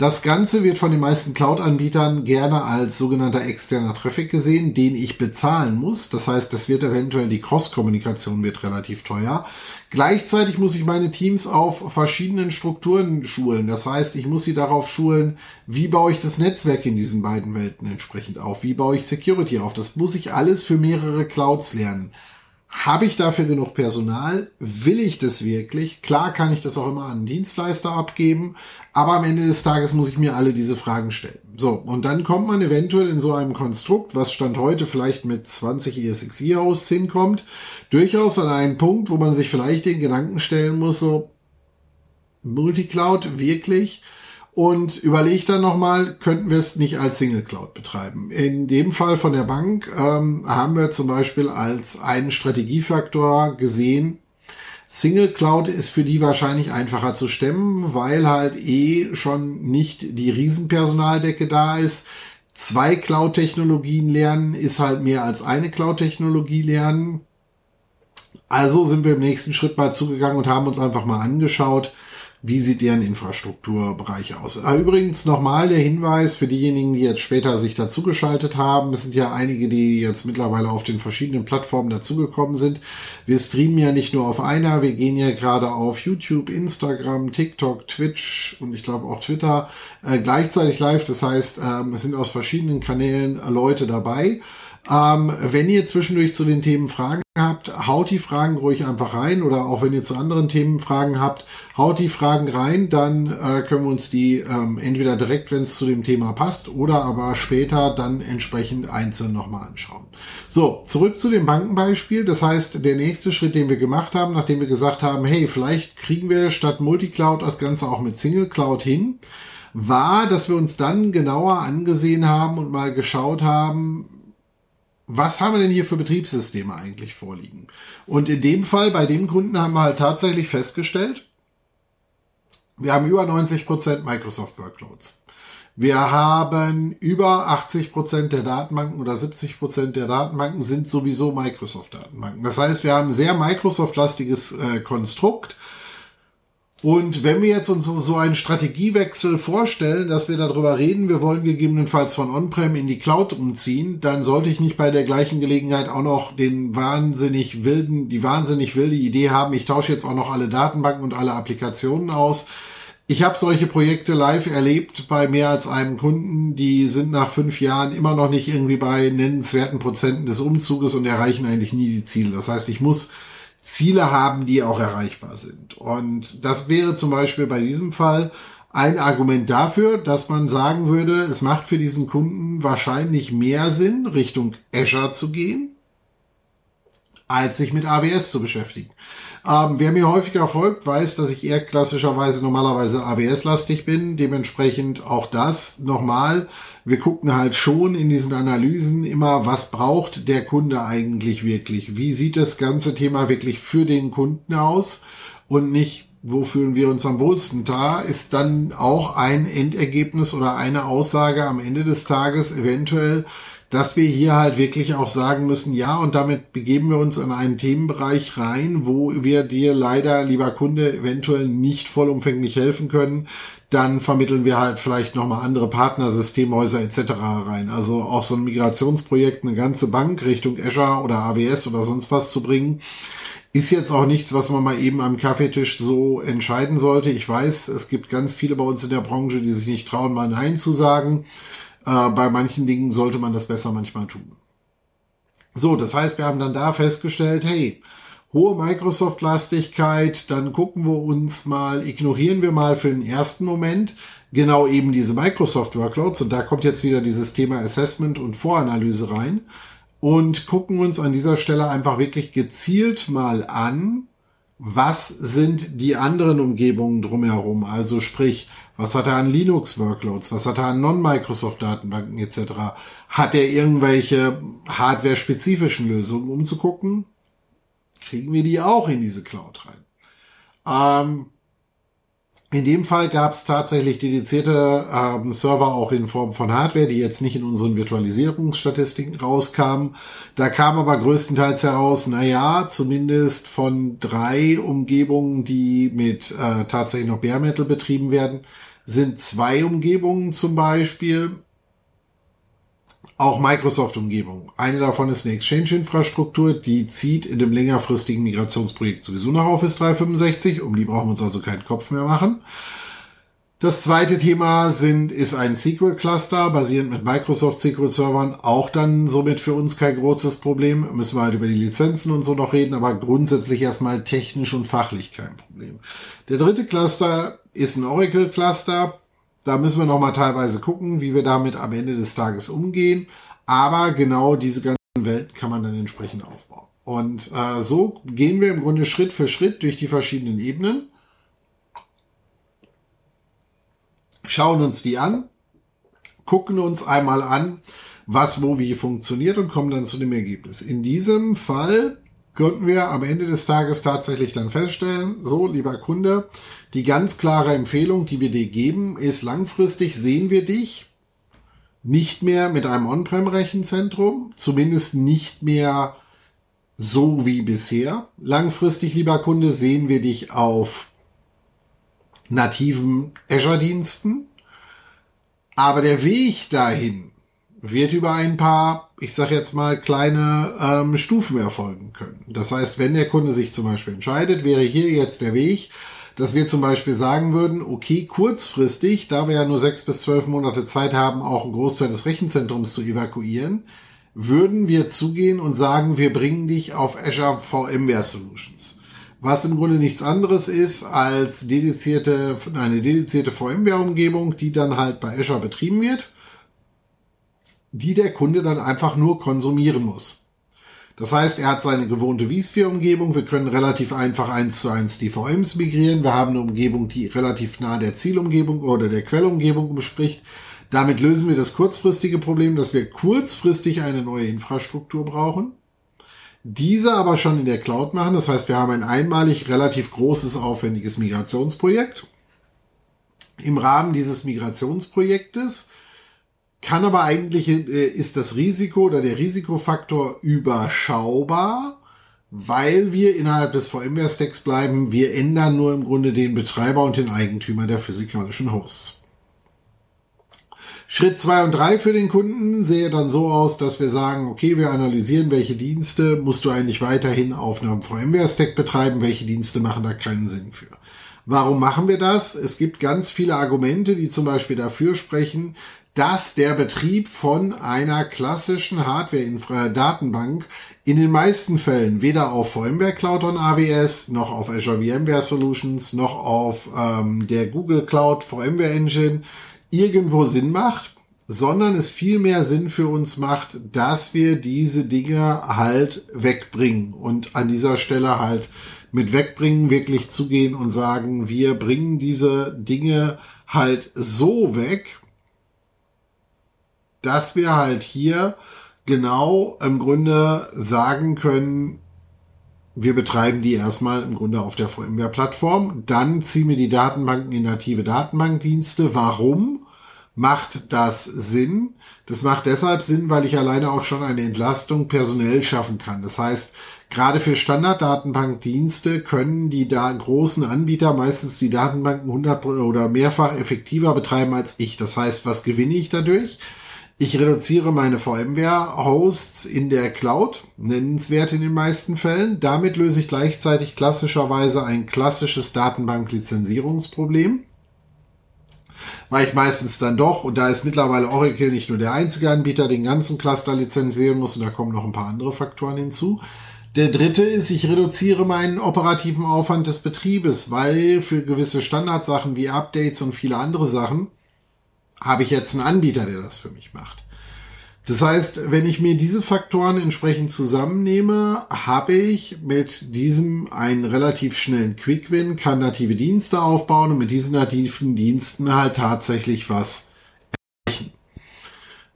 S1: Das Ganze wird von den meisten Cloud-Anbietern gerne als sogenannter externer Traffic gesehen, den ich bezahlen muss. Das heißt, das wird eventuell die Cross-Kommunikation wird relativ teuer. Gleichzeitig muss ich meine Teams auf verschiedenen Strukturen schulen. Das heißt, ich muss sie darauf schulen, wie baue ich das Netzwerk in diesen beiden Welten entsprechend auf? Wie baue ich Security auf? Das muss ich alles für mehrere Clouds lernen. Habe ich dafür genug Personal? Will ich das wirklich? Klar kann ich das auch immer an einen Dienstleister abgeben, aber am Ende des Tages muss ich mir alle diese Fragen stellen. So, und dann kommt man eventuell in so einem Konstrukt, was Stand heute vielleicht mit 20 ESXi-Hosts hinkommt, durchaus an einen Punkt, wo man sich vielleicht den Gedanken stellen muss, so, Multicloud wirklich? Und überlegt dann nochmal, könnten wir es nicht als Single Cloud betreiben. In dem Fall von der Bank ähm, haben wir zum Beispiel als einen Strategiefaktor gesehen, Single Cloud ist für die wahrscheinlich einfacher zu stemmen, weil halt eh schon nicht die Riesenpersonaldecke da ist. Zwei Cloud-Technologien lernen ist halt mehr als eine Cloud-Technologie lernen. Also sind wir im nächsten Schritt mal zugegangen und haben uns einfach mal angeschaut, wie sieht deren Infrastrukturbereich aus? Ah, übrigens nochmal der Hinweis für diejenigen, die jetzt später sich dazugeschaltet haben. Es sind ja einige, die jetzt mittlerweile auf den verschiedenen Plattformen dazugekommen sind. Wir streamen ja nicht nur auf einer, wir gehen ja gerade auf YouTube, Instagram, TikTok, Twitch und ich glaube auch Twitter äh, gleichzeitig live. Das heißt, ähm, es sind aus verschiedenen Kanälen Leute dabei. Ähm, wenn ihr zwischendurch zu den Themen Fragen habt, haut die Fragen ruhig einfach rein oder auch wenn ihr zu anderen Themen Fragen habt, haut die Fragen rein, dann äh, können wir uns die ähm, entweder direkt, wenn es zu dem Thema passt, oder aber später dann entsprechend einzeln nochmal anschauen. So, zurück zu dem Bankenbeispiel. Das heißt, der nächste Schritt, den wir gemacht haben, nachdem wir gesagt haben, hey, vielleicht kriegen wir statt Multicloud das Ganze auch mit Single Cloud hin, war, dass wir uns dann genauer angesehen haben und mal geschaut haben, was haben wir denn hier für Betriebssysteme eigentlich vorliegen? Und in dem Fall, bei dem Kunden haben wir halt tatsächlich festgestellt, wir haben über 90 Prozent Microsoft Workloads. Wir haben über 80 Prozent der Datenbanken oder 70 Prozent der Datenbanken sind sowieso Microsoft Datenbanken. Das heißt, wir haben ein sehr Microsoft-lastiges äh, Konstrukt und wenn wir jetzt uns so einen Strategiewechsel vorstellen, dass wir darüber reden, wir wollen gegebenenfalls von On-Prem in die Cloud umziehen, dann sollte ich nicht bei der gleichen Gelegenheit auch noch den wahnsinnig wilden, die wahnsinnig wilde Idee haben, ich tausche jetzt auch noch alle Datenbanken und alle Applikationen aus. Ich habe solche Projekte live erlebt bei mehr als einem Kunden, die sind nach fünf Jahren immer noch nicht irgendwie bei nennenswerten Prozenten des Umzuges und erreichen eigentlich nie die Ziele. Das heißt, ich muss Ziele haben, die auch erreichbar sind. Und das wäre zum Beispiel bei diesem Fall ein Argument dafür, dass man sagen würde, es macht für diesen Kunden wahrscheinlich mehr Sinn, Richtung Azure zu gehen, als sich mit AWS zu beschäftigen. Ähm, wer mir häufiger folgt, weiß, dass ich eher klassischerweise normalerweise AWS-lastig bin. Dementsprechend auch das nochmal wir gucken halt schon in diesen Analysen immer, was braucht der Kunde eigentlich wirklich? Wie sieht das ganze Thema wirklich für den Kunden aus? Und nicht, wo fühlen wir uns am wohlsten? Da, ist dann auch ein Endergebnis oder eine Aussage am Ende des Tages eventuell, dass wir hier halt wirklich auch sagen müssen, ja, und damit begeben wir uns in einen Themenbereich rein, wo wir dir leider, lieber Kunde, eventuell nicht vollumfänglich helfen können dann vermitteln wir halt vielleicht nochmal andere Partner, Systemhäuser etc. rein. Also auch so ein Migrationsprojekt, eine ganze Bank Richtung Azure oder AWS oder sonst was zu bringen, ist jetzt auch nichts, was man mal eben am Kaffeetisch so entscheiden sollte. Ich weiß, es gibt ganz viele bei uns in der Branche, die sich nicht trauen, mal Nein zu sagen. Äh, bei manchen Dingen sollte man das besser manchmal tun. So, das heißt, wir haben dann da festgestellt, hey, hohe Microsoft-Lastigkeit, dann gucken wir uns mal, ignorieren wir mal für den ersten Moment genau eben diese Microsoft-Workloads und da kommt jetzt wieder dieses Thema Assessment und Voranalyse rein und gucken uns an dieser Stelle einfach wirklich gezielt mal an, was sind die anderen Umgebungen drumherum? Also sprich, was hat er an Linux-Workloads? Was hat er an Non-Microsoft-Datenbanken etc.? Hat er irgendwelche hardware-spezifischen Lösungen, um zu gucken, kriegen wir die auch in diese Cloud rein. Ähm, in dem Fall gab es tatsächlich dedizierte ähm, Server auch in Form von Hardware, die jetzt nicht in unseren Virtualisierungsstatistiken rauskamen. Da kam aber größtenteils heraus, na ja, zumindest von drei Umgebungen, die mit äh, tatsächlich noch Bare Metal betrieben werden, sind zwei Umgebungen zum Beispiel auch Microsoft-Umgebung. Eine davon ist eine Exchange-Infrastruktur, die zieht in dem längerfristigen Migrationsprojekt sowieso nach Office 365. Um die brauchen wir uns also keinen Kopf mehr machen. Das zweite Thema sind, ist ein SQL-Cluster, basierend mit Microsoft SQL-Servern, auch dann somit für uns kein großes Problem. Müssen wir halt über die Lizenzen und so noch reden, aber grundsätzlich erstmal technisch und fachlich kein Problem. Der dritte Cluster ist ein Oracle-Cluster. Da müssen wir nochmal teilweise gucken, wie wir damit am Ende des Tages umgehen. Aber genau diese ganzen Welten kann man dann entsprechend aufbauen. Und äh, so gehen wir im Grunde Schritt für Schritt durch die verschiedenen Ebenen schauen uns die an, gucken uns einmal an, was wo wie funktioniert und kommen dann zu dem Ergebnis. In diesem Fall konnten wir am Ende des Tages tatsächlich dann feststellen, so lieber Kunde, die ganz klare Empfehlung, die wir dir geben, ist langfristig sehen wir dich nicht mehr mit einem On-Prem-Rechenzentrum, zumindest nicht mehr so wie bisher. Langfristig, lieber Kunde, sehen wir dich auf nativen Azure-Diensten. Aber der Weg dahin wird über ein paar, ich sage jetzt mal, kleine ähm, Stufen erfolgen können. Das heißt, wenn der Kunde sich zum Beispiel entscheidet, wäre hier jetzt der Weg, dass wir zum Beispiel sagen würden, okay, kurzfristig, da wir ja nur sechs bis zwölf Monate Zeit haben, auch einen Großteil des Rechenzentrums zu evakuieren, würden wir zugehen und sagen, wir bringen dich auf Azure VMware Solutions was im Grunde nichts anderes ist als dedizierte, eine dedizierte VMware-Umgebung, die dann halt bei Azure betrieben wird, die der Kunde dann einfach nur konsumieren muss. Das heißt, er hat seine gewohnte vSphere-Umgebung. Wir können relativ einfach eins zu eins die VMs migrieren. Wir haben eine Umgebung, die relativ nah der Zielumgebung oder der Quellumgebung bespricht. Damit lösen wir das kurzfristige Problem, dass wir kurzfristig eine neue Infrastruktur brauchen diese aber schon in der Cloud machen. Das heißt, wir haben ein einmalig relativ großes, aufwendiges Migrationsprojekt. Im Rahmen dieses Migrationsprojektes kann aber eigentlich, äh, ist das Risiko oder der Risikofaktor überschaubar, weil wir innerhalb des VMware-Stacks bleiben. Wir ändern nur im Grunde den Betreiber und den Eigentümer der physikalischen Hosts. Schritt zwei und drei für den Kunden sehe dann so aus, dass wir sagen, okay, wir analysieren, welche Dienste musst du eigentlich weiterhin auf einem VMware-Stack betreiben, welche Dienste machen da keinen Sinn für. Warum machen wir das? Es gibt ganz viele Argumente, die zum Beispiel dafür sprechen, dass der Betrieb von einer klassischen Hardware-Datenbank in den meisten Fällen weder auf VMware Cloud und AWS, noch auf Azure VMware Solutions, noch auf ähm, der Google Cloud VMware Engine irgendwo Sinn macht, sondern es viel mehr Sinn für uns macht, dass wir diese Dinge halt wegbringen und an dieser Stelle halt mit wegbringen wirklich zugehen und sagen, wir bringen diese Dinge halt so weg, dass wir halt hier genau im Grunde sagen können, wir betreiben die erstmal im Grunde auf der VMware-Plattform. Dann ziehen wir die Datenbanken in native Datenbankdienste. Warum? Macht das Sinn? Das macht deshalb Sinn, weil ich alleine auch schon eine Entlastung personell schaffen kann. Das heißt, gerade für Standarddatenbankdienste können die da großen Anbieter meistens die Datenbanken 100 oder mehrfach effektiver betreiben als ich. Das heißt, was gewinne ich dadurch? Ich reduziere meine VMware-Hosts in der Cloud, nennenswert in den meisten Fällen. Damit löse ich gleichzeitig klassischerweise ein klassisches Datenbank-Lizenzierungsproblem. Weil ich meistens dann doch, und da ist mittlerweile Oracle nicht nur der einzige Anbieter, den ganzen Cluster lizenzieren muss, und da kommen noch ein paar andere Faktoren hinzu. Der dritte ist, ich reduziere meinen operativen Aufwand des Betriebes, weil für gewisse Standardsachen wie Updates und viele andere Sachen habe ich jetzt einen Anbieter, der das für mich macht. Das heißt, wenn ich mir diese Faktoren entsprechend zusammennehme, habe ich mit diesem einen relativ schnellen Quick-Win, kann native Dienste aufbauen und mit diesen nativen Diensten halt tatsächlich was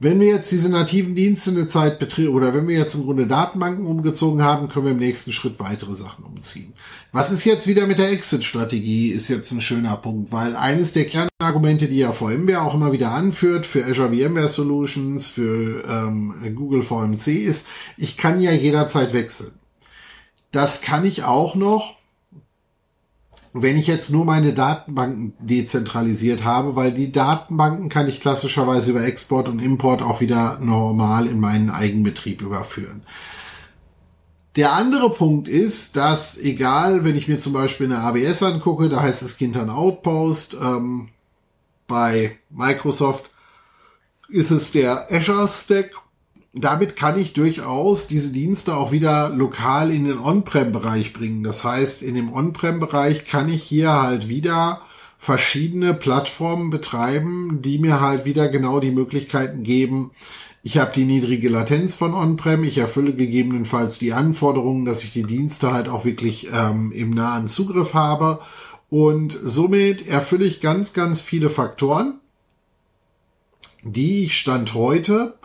S1: wenn wir jetzt diese nativen Dienste eine Zeit betreten oder wenn wir jetzt im Grunde Datenbanken umgezogen haben, können wir im nächsten Schritt weitere Sachen umziehen. Was ist jetzt wieder mit der Exit-Strategie, ist jetzt ein schöner Punkt, weil eines der Kernargumente, die ja VMware auch immer wieder anführt für Azure VMware Solutions, für ähm, Google VMC ist, ich kann ja jederzeit wechseln. Das kann ich auch noch, wenn ich jetzt nur meine Datenbanken dezentralisiert habe, weil die Datenbanken kann ich klassischerweise über Export und Import auch wieder normal in meinen Eigenbetrieb überführen. Der andere Punkt ist, dass egal, wenn ich mir zum Beispiel eine AWS angucke, da heißt es Gintern Outpost, ähm, Bei Microsoft ist es der Azure Stack. Damit kann ich durchaus diese Dienste auch wieder lokal in den On-Prem-Bereich bringen. Das heißt, in dem On-Prem-Bereich kann ich hier halt wieder verschiedene Plattformen betreiben, die mir halt wieder genau die Möglichkeiten geben. Ich habe die niedrige Latenz von On-Prem, ich erfülle gegebenenfalls die Anforderungen, dass ich die Dienste halt auch wirklich ähm, im nahen Zugriff habe. Und somit erfülle ich ganz, ganz viele Faktoren die ich Stand heute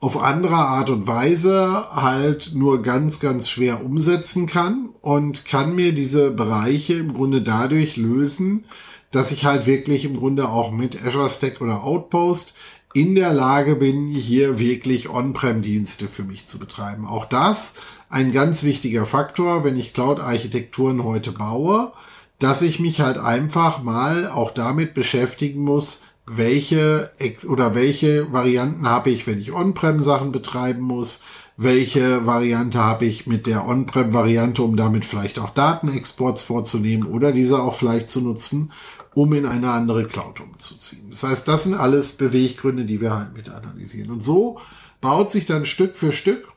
S1: auf andere Art und Weise halt nur ganz, ganz schwer umsetzen kann und kann mir diese Bereiche im Grunde dadurch lösen, dass ich halt wirklich im Grunde auch mit Azure Stack oder Outpost in der Lage bin, hier wirklich On-Prem-Dienste für mich zu betreiben. Auch das ein ganz wichtiger Faktor, wenn ich Cloud-Architekturen heute baue, dass ich mich halt einfach mal auch damit beschäftigen muss, welche oder welche Varianten habe ich, wenn ich On-Prem Sachen betreiben muss, welche Variante habe ich mit der On-Prem Variante, um damit vielleicht auch Datenexports vorzunehmen oder diese auch vielleicht zu nutzen, um in eine andere Cloud umzuziehen. Das heißt, das sind alles Beweggründe, die wir halt mit analysieren. Und so baut sich dann Stück für Stück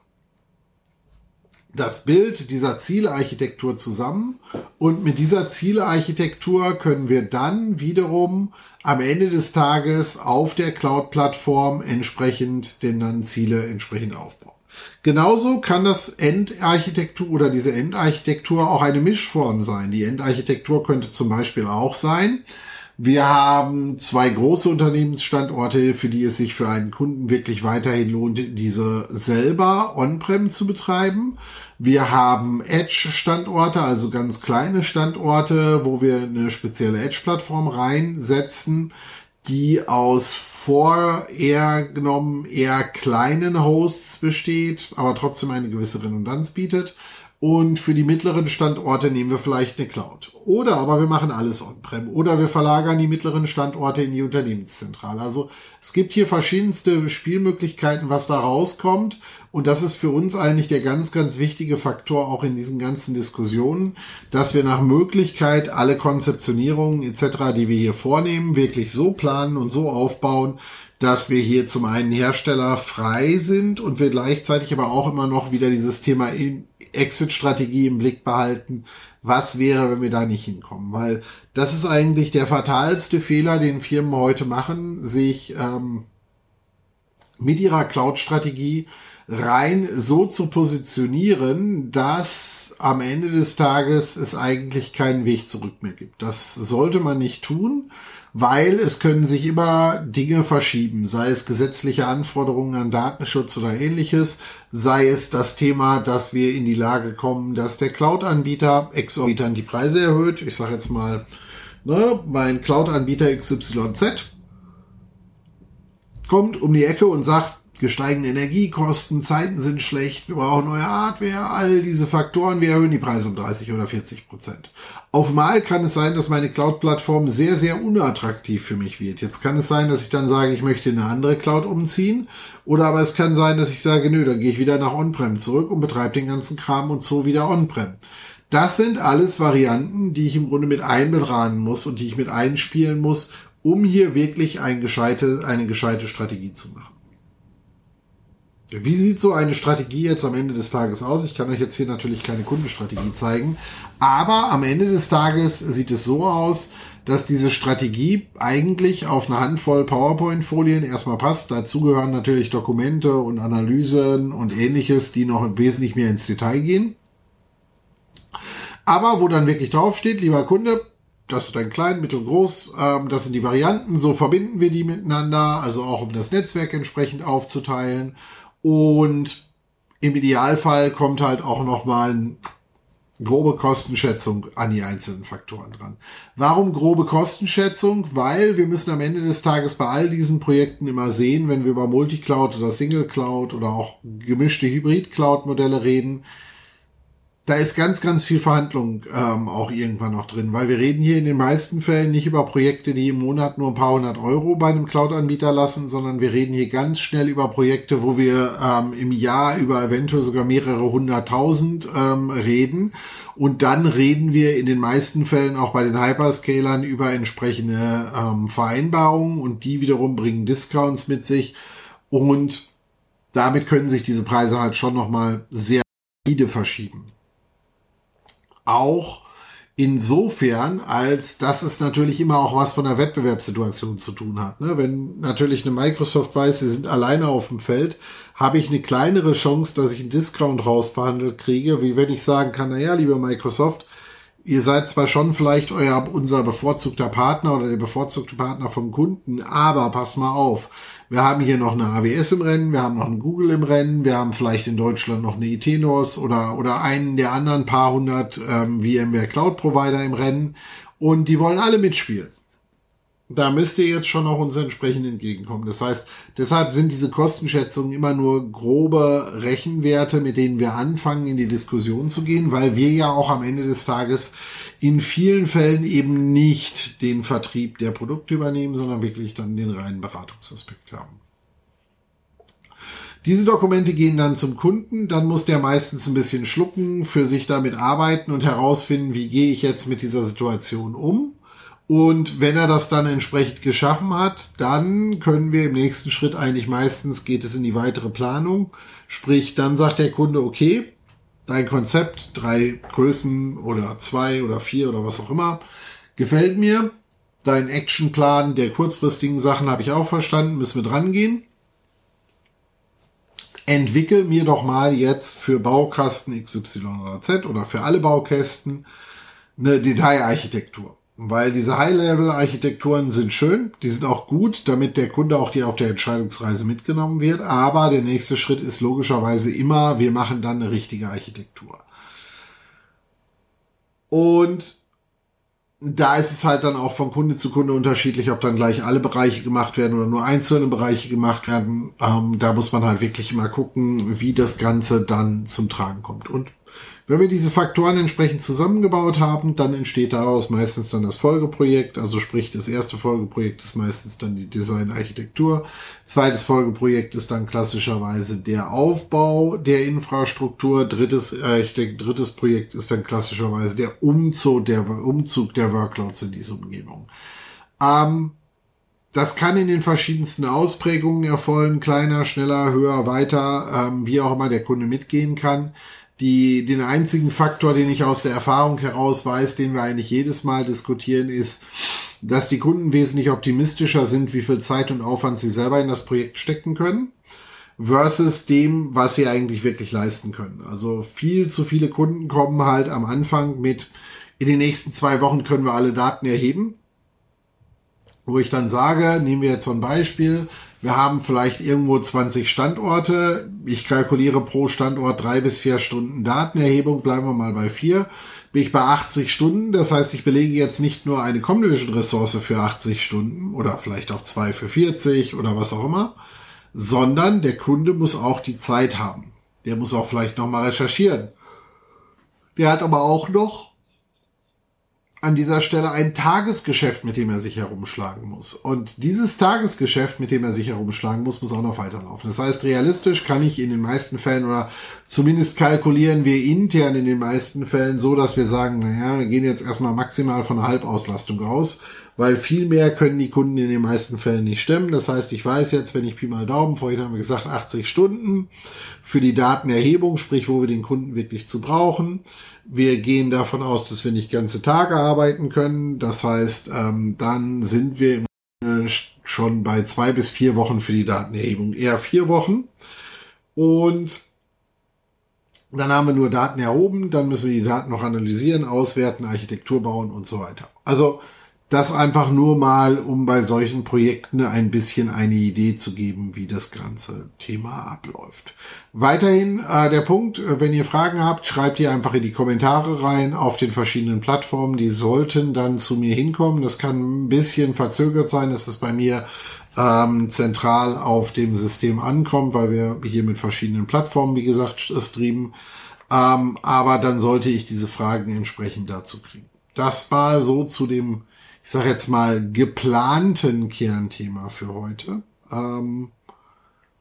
S1: das Bild dieser Zielarchitektur zusammen und mit dieser Zielarchitektur können wir dann wiederum am Ende des Tages auf der Cloud-Plattform entsprechend den dann Ziele entsprechend aufbauen. Genauso kann das Endarchitektur oder diese Endarchitektur auch eine Mischform sein. Die Endarchitektur könnte zum Beispiel auch sein, wir haben zwei große Unternehmensstandorte, für die es sich für einen Kunden wirklich weiterhin lohnt, diese selber on-prem zu betreiben. Wir haben Edge-Standorte, also ganz kleine Standorte, wo wir eine spezielle Edge-Plattform reinsetzen, die aus vorher genommen eher kleinen Hosts besteht, aber trotzdem eine gewisse Redundanz bietet. Und für die mittleren Standorte nehmen wir vielleicht eine Cloud. Oder aber wir machen alles on-prem. Oder wir verlagern die mittleren Standorte in die Unternehmenszentrale. Also es gibt hier verschiedenste Spielmöglichkeiten, was da rauskommt. Und das ist für uns eigentlich der ganz, ganz wichtige Faktor auch in diesen ganzen Diskussionen, dass wir nach Möglichkeit alle Konzeptionierungen etc., die wir hier vornehmen, wirklich so planen und so aufbauen, dass wir hier zum einen Hersteller frei sind und wir gleichzeitig aber auch immer noch wieder dieses Thema Exit-Strategie im Blick behalten. Was wäre, wenn wir da nicht hinkommen? Weil das ist eigentlich der fatalste Fehler, den Firmen heute machen, sich ähm, mit ihrer Cloud-Strategie rein so zu positionieren, dass am Ende des Tages es eigentlich keinen Weg zurück mehr gibt. Das sollte man nicht tun weil es können sich immer Dinge verschieben, sei es gesetzliche Anforderungen an Datenschutz oder ähnliches, sei es das Thema, dass wir in die Lage kommen, dass der Cloud-Anbieter exorbitant die Preise erhöht. Ich sage jetzt mal, ne, mein Cloud-Anbieter XYZ kommt um die Ecke und sagt, gesteigende Energiekosten, Zeiten sind schlecht, wir brauchen neue Hardware, all diese Faktoren, wir erhöhen die Preise um 30 oder 40 Prozent. Auf Mal kann es sein, dass meine Cloud-Plattform sehr, sehr unattraktiv für mich wird. Jetzt kann es sein, dass ich dann sage, ich möchte in eine andere Cloud umziehen. Oder aber es kann sein, dass ich sage, nö, dann gehe ich wieder nach On-Prem zurück und betreibe den ganzen Kram und so wieder On-Prem. Das sind alles Varianten, die ich im Grunde mit einbetragen muss und die ich mit einspielen muss, um hier wirklich ein gescheite, eine gescheite Strategie zu machen. Wie sieht so eine Strategie jetzt am Ende des Tages aus? Ich kann euch jetzt hier natürlich keine Kundenstrategie zeigen, aber am Ende des Tages sieht es so aus, dass diese Strategie eigentlich auf eine Handvoll PowerPoint-Folien erstmal passt. Dazu gehören natürlich Dokumente und Analysen und ähnliches, die noch wesentlich mehr ins Detail gehen. Aber wo dann wirklich draufsteht, lieber Kunde, das ist ein klein, mittelgroß, ähm, das sind die Varianten, so verbinden wir die miteinander, also auch um das Netzwerk entsprechend aufzuteilen. Und im Idealfall kommt halt auch nochmal eine grobe Kostenschätzung an die einzelnen Faktoren dran. Warum grobe Kostenschätzung? Weil wir müssen am Ende des Tages bei all diesen Projekten immer sehen, wenn wir über Multicloud oder Single Cloud oder auch gemischte Hybrid-Cloud-Modelle reden, da ist ganz, ganz viel Verhandlung ähm, auch irgendwann noch drin, weil wir reden hier in den meisten Fällen nicht über Projekte, die im Monat nur ein paar hundert Euro bei einem Cloud-Anbieter lassen, sondern wir reden hier ganz schnell über Projekte, wo wir ähm, im Jahr über eventuell sogar mehrere hunderttausend ähm, reden. Und dann reden wir in den meisten Fällen auch bei den Hyperscalern über entsprechende ähm, Vereinbarungen und die wiederum bringen Discounts mit sich und damit können sich diese Preise halt schon nochmal sehr verschieben auch insofern, als dass es natürlich immer auch was von der Wettbewerbssituation zu tun hat. Ne? Wenn natürlich eine Microsoft weiß, sie sind alleine auf dem Feld, habe ich eine kleinere Chance, dass ich einen Discount rausverhandelt kriege, wie wenn ich sagen kann, naja, lieber Microsoft, ihr seid zwar schon vielleicht euer, unser bevorzugter Partner oder der bevorzugte Partner vom Kunden, aber pass mal auf, wir haben hier noch eine AWS im Rennen, wir haben noch eine Google im Rennen, wir haben vielleicht in Deutschland noch eine Itenos oder, oder einen der anderen paar hundert ähm, VMware Cloud Provider im Rennen und die wollen alle mitspielen da müsst ihr jetzt schon auch uns entsprechend entgegenkommen. Das heißt, deshalb sind diese Kostenschätzungen immer nur grobe Rechenwerte, mit denen wir anfangen, in die Diskussion zu gehen, weil wir ja auch am Ende des Tages in vielen Fällen eben nicht den Vertrieb der Produkte übernehmen, sondern wirklich dann den reinen Beratungsaspekt haben. Diese Dokumente gehen dann zum Kunden, dann muss der meistens ein bisschen schlucken, für sich damit arbeiten und herausfinden, wie gehe ich jetzt mit dieser Situation um und wenn er das dann entsprechend geschaffen hat, dann können wir im nächsten Schritt eigentlich meistens geht es in die weitere Planung. Sprich, dann sagt der Kunde, okay, dein Konzept, drei Größen oder zwei oder vier oder was auch immer, gefällt mir. Dein Actionplan der kurzfristigen Sachen habe ich auch verstanden, müssen wir dran gehen. Entwickel mir doch mal jetzt für Baukasten XY oder Z oder für alle Baukästen eine Detailarchitektur. Weil diese High-Level-Architekturen sind schön, die sind auch gut, damit der Kunde auch die auf der Entscheidungsreise mitgenommen wird. Aber der nächste Schritt ist logischerweise immer, wir machen dann eine richtige Architektur. Und da ist es halt dann auch von Kunde zu Kunde unterschiedlich, ob dann gleich alle Bereiche gemacht werden oder nur einzelne Bereiche gemacht werden. Ähm, da muss man halt wirklich immer gucken, wie das Ganze dann zum Tragen kommt. Und wenn wir diese Faktoren entsprechend zusammengebaut haben, dann entsteht daraus meistens dann das Folgeprojekt. Also sprich, das erste Folgeprojekt ist meistens dann die Design-Architektur. Zweites Folgeprojekt ist dann klassischerweise der Aufbau der Infrastruktur. Drittes, äh, drittes Projekt ist dann klassischerweise der Umzug der, Umzug der Workloads in diese Umgebung. Ähm, das kann in den verschiedensten Ausprägungen erfolgen, kleiner, schneller, höher, weiter, ähm, wie auch immer der Kunde mitgehen kann. Die, den einzigen Faktor, den ich aus der Erfahrung heraus weiß, den wir eigentlich jedes Mal diskutieren, ist, dass die Kunden wesentlich optimistischer sind, wie viel Zeit und Aufwand sie selber in das Projekt stecken können, versus dem, was sie eigentlich wirklich leisten können. Also viel zu viele Kunden kommen halt am Anfang mit, in den nächsten zwei Wochen können wir alle Daten erheben. Wo ich dann sage, nehmen wir jetzt so ein Beispiel, wir haben vielleicht irgendwo 20 Standorte. Ich kalkuliere pro Standort drei bis vier Stunden Datenerhebung. Bleiben wir mal bei vier. Bin ich bei 80 Stunden. Das heißt, ich belege jetzt nicht nur eine Comdivision Ressource für 80 Stunden oder vielleicht auch zwei für 40 oder was auch immer, sondern der Kunde muss auch die Zeit haben. Der muss auch vielleicht noch mal recherchieren. Der hat aber auch noch an dieser Stelle ein Tagesgeschäft, mit dem er sich herumschlagen muss. Und dieses Tagesgeschäft, mit dem er sich herumschlagen muss, muss auch noch weiterlaufen. Das heißt, realistisch kann ich in den meisten Fällen oder zumindest kalkulieren wir intern in den meisten Fällen so, dass wir sagen, naja, wir gehen jetzt erstmal maximal von einer Halbauslastung aus, weil viel mehr können die Kunden in den meisten Fällen nicht stemmen. Das heißt, ich weiß jetzt, wenn ich Pi mal Daumen, vorhin haben wir gesagt, 80 Stunden für die Datenerhebung, sprich, wo wir den Kunden wirklich zu brauchen wir gehen davon aus, dass wir nicht ganze Tage arbeiten können. Das heißt, ähm, dann sind wir schon bei zwei bis vier Wochen für die Datenerhebung. Eher vier Wochen. Und dann haben wir nur Daten erhoben, dann müssen wir die Daten noch analysieren, auswerten, Architektur bauen und so weiter. Also das einfach nur mal, um bei solchen Projekten ein bisschen eine Idee zu geben, wie das ganze Thema abläuft. Weiterhin äh, der Punkt, äh, wenn ihr Fragen habt, schreibt ihr einfach in die Kommentare rein auf den verschiedenen Plattformen. Die sollten dann zu mir hinkommen. Das kann ein bisschen verzögert sein, dass es bei mir ähm, zentral auf dem System ankommt, weil wir hier mit verschiedenen Plattformen, wie gesagt, streamen. Ähm, aber dann sollte ich diese Fragen entsprechend dazu kriegen. Das war so zu dem, ich sage jetzt mal, geplanten Kernthema für heute. Ähm,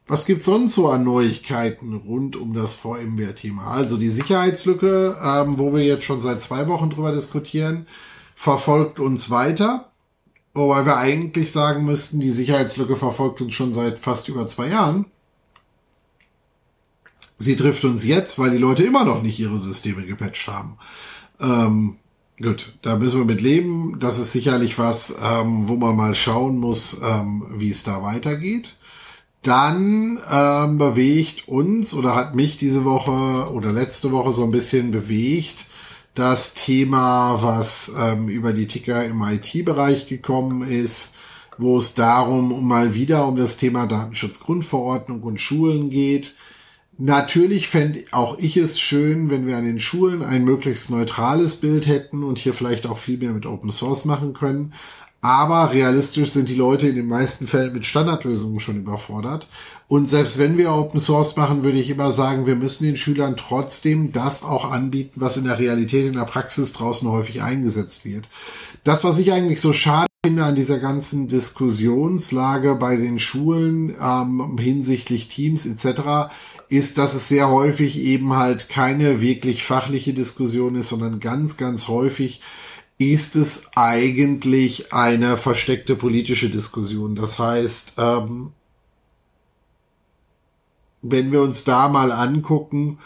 S1: was gibt's sonst so an Neuigkeiten rund um das VMware-Thema? Also die Sicherheitslücke, ähm, wo wir jetzt schon seit zwei Wochen drüber diskutieren, verfolgt uns weiter. Wobei wir eigentlich sagen müssten, die Sicherheitslücke verfolgt uns schon seit fast über zwei Jahren. Sie trifft uns jetzt, weil die Leute immer noch nicht ihre Systeme gepatcht haben. Ähm, gut, da müssen wir mit leben. Das ist sicherlich was, ähm, wo man mal schauen muss, ähm, wie es da weitergeht. Dann ähm, bewegt uns oder hat mich diese Woche oder letzte Woche so ein bisschen bewegt das Thema, was ähm, über die Ticker im IT-Bereich gekommen ist, wo es darum um mal wieder um das Thema Datenschutzgrundverordnung und Schulen geht. Natürlich fände auch ich es schön, wenn wir an den Schulen ein möglichst neutrales Bild hätten und hier vielleicht auch viel mehr mit Open Source machen können. Aber realistisch sind die Leute in den meisten Fällen mit Standardlösungen schon überfordert. Und selbst wenn wir Open Source machen, würde ich immer sagen, wir müssen den Schülern trotzdem das auch anbieten, was in der Realität, in der Praxis draußen häufig eingesetzt wird. Das, was ich eigentlich so schade finde an dieser ganzen Diskussionslage bei den Schulen ähm, hinsichtlich Teams etc., ist, dass es sehr häufig eben halt keine wirklich fachliche Diskussion ist, sondern ganz, ganz häufig ist es eigentlich eine versteckte politische Diskussion. Das heißt, ähm, wenn wir uns da mal angucken,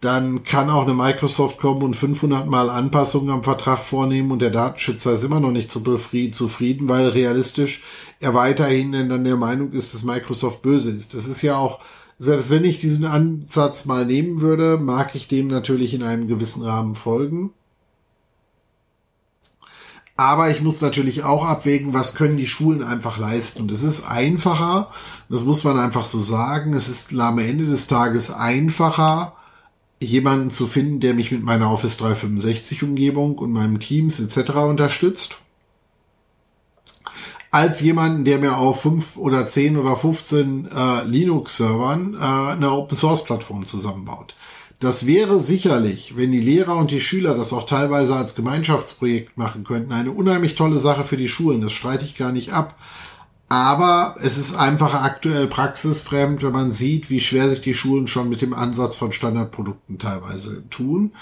S1: dann kann auch eine Microsoft kommen und 500 Mal Anpassungen am Vertrag vornehmen und der Datenschützer ist immer noch nicht so zufrieden, weil realistisch er weiterhin dann der Meinung ist, dass Microsoft böse ist. Das ist ja auch, selbst wenn ich diesen Ansatz mal nehmen würde, mag ich dem natürlich in einem gewissen Rahmen folgen. Aber ich muss natürlich auch abwägen, was können die Schulen einfach leisten. Und es ist einfacher, das muss man einfach so sagen, es ist am Ende des Tages einfacher, jemanden zu finden, der mich mit meiner Office 365 Umgebung und meinem Teams etc. unterstützt, als jemanden, der mir auf fünf oder zehn oder 15 äh, Linux-Servern äh, eine Open-Source-Plattform zusammenbaut. Das wäre sicherlich, wenn die Lehrer und die Schüler das auch teilweise als Gemeinschaftsprojekt machen könnten, eine unheimlich tolle Sache für die Schulen. Das streite ich gar nicht ab. Aber es ist einfach aktuell praxisfremd, wenn man sieht, wie schwer sich die Schulen schon mit dem Ansatz von Standardprodukten teilweise tun.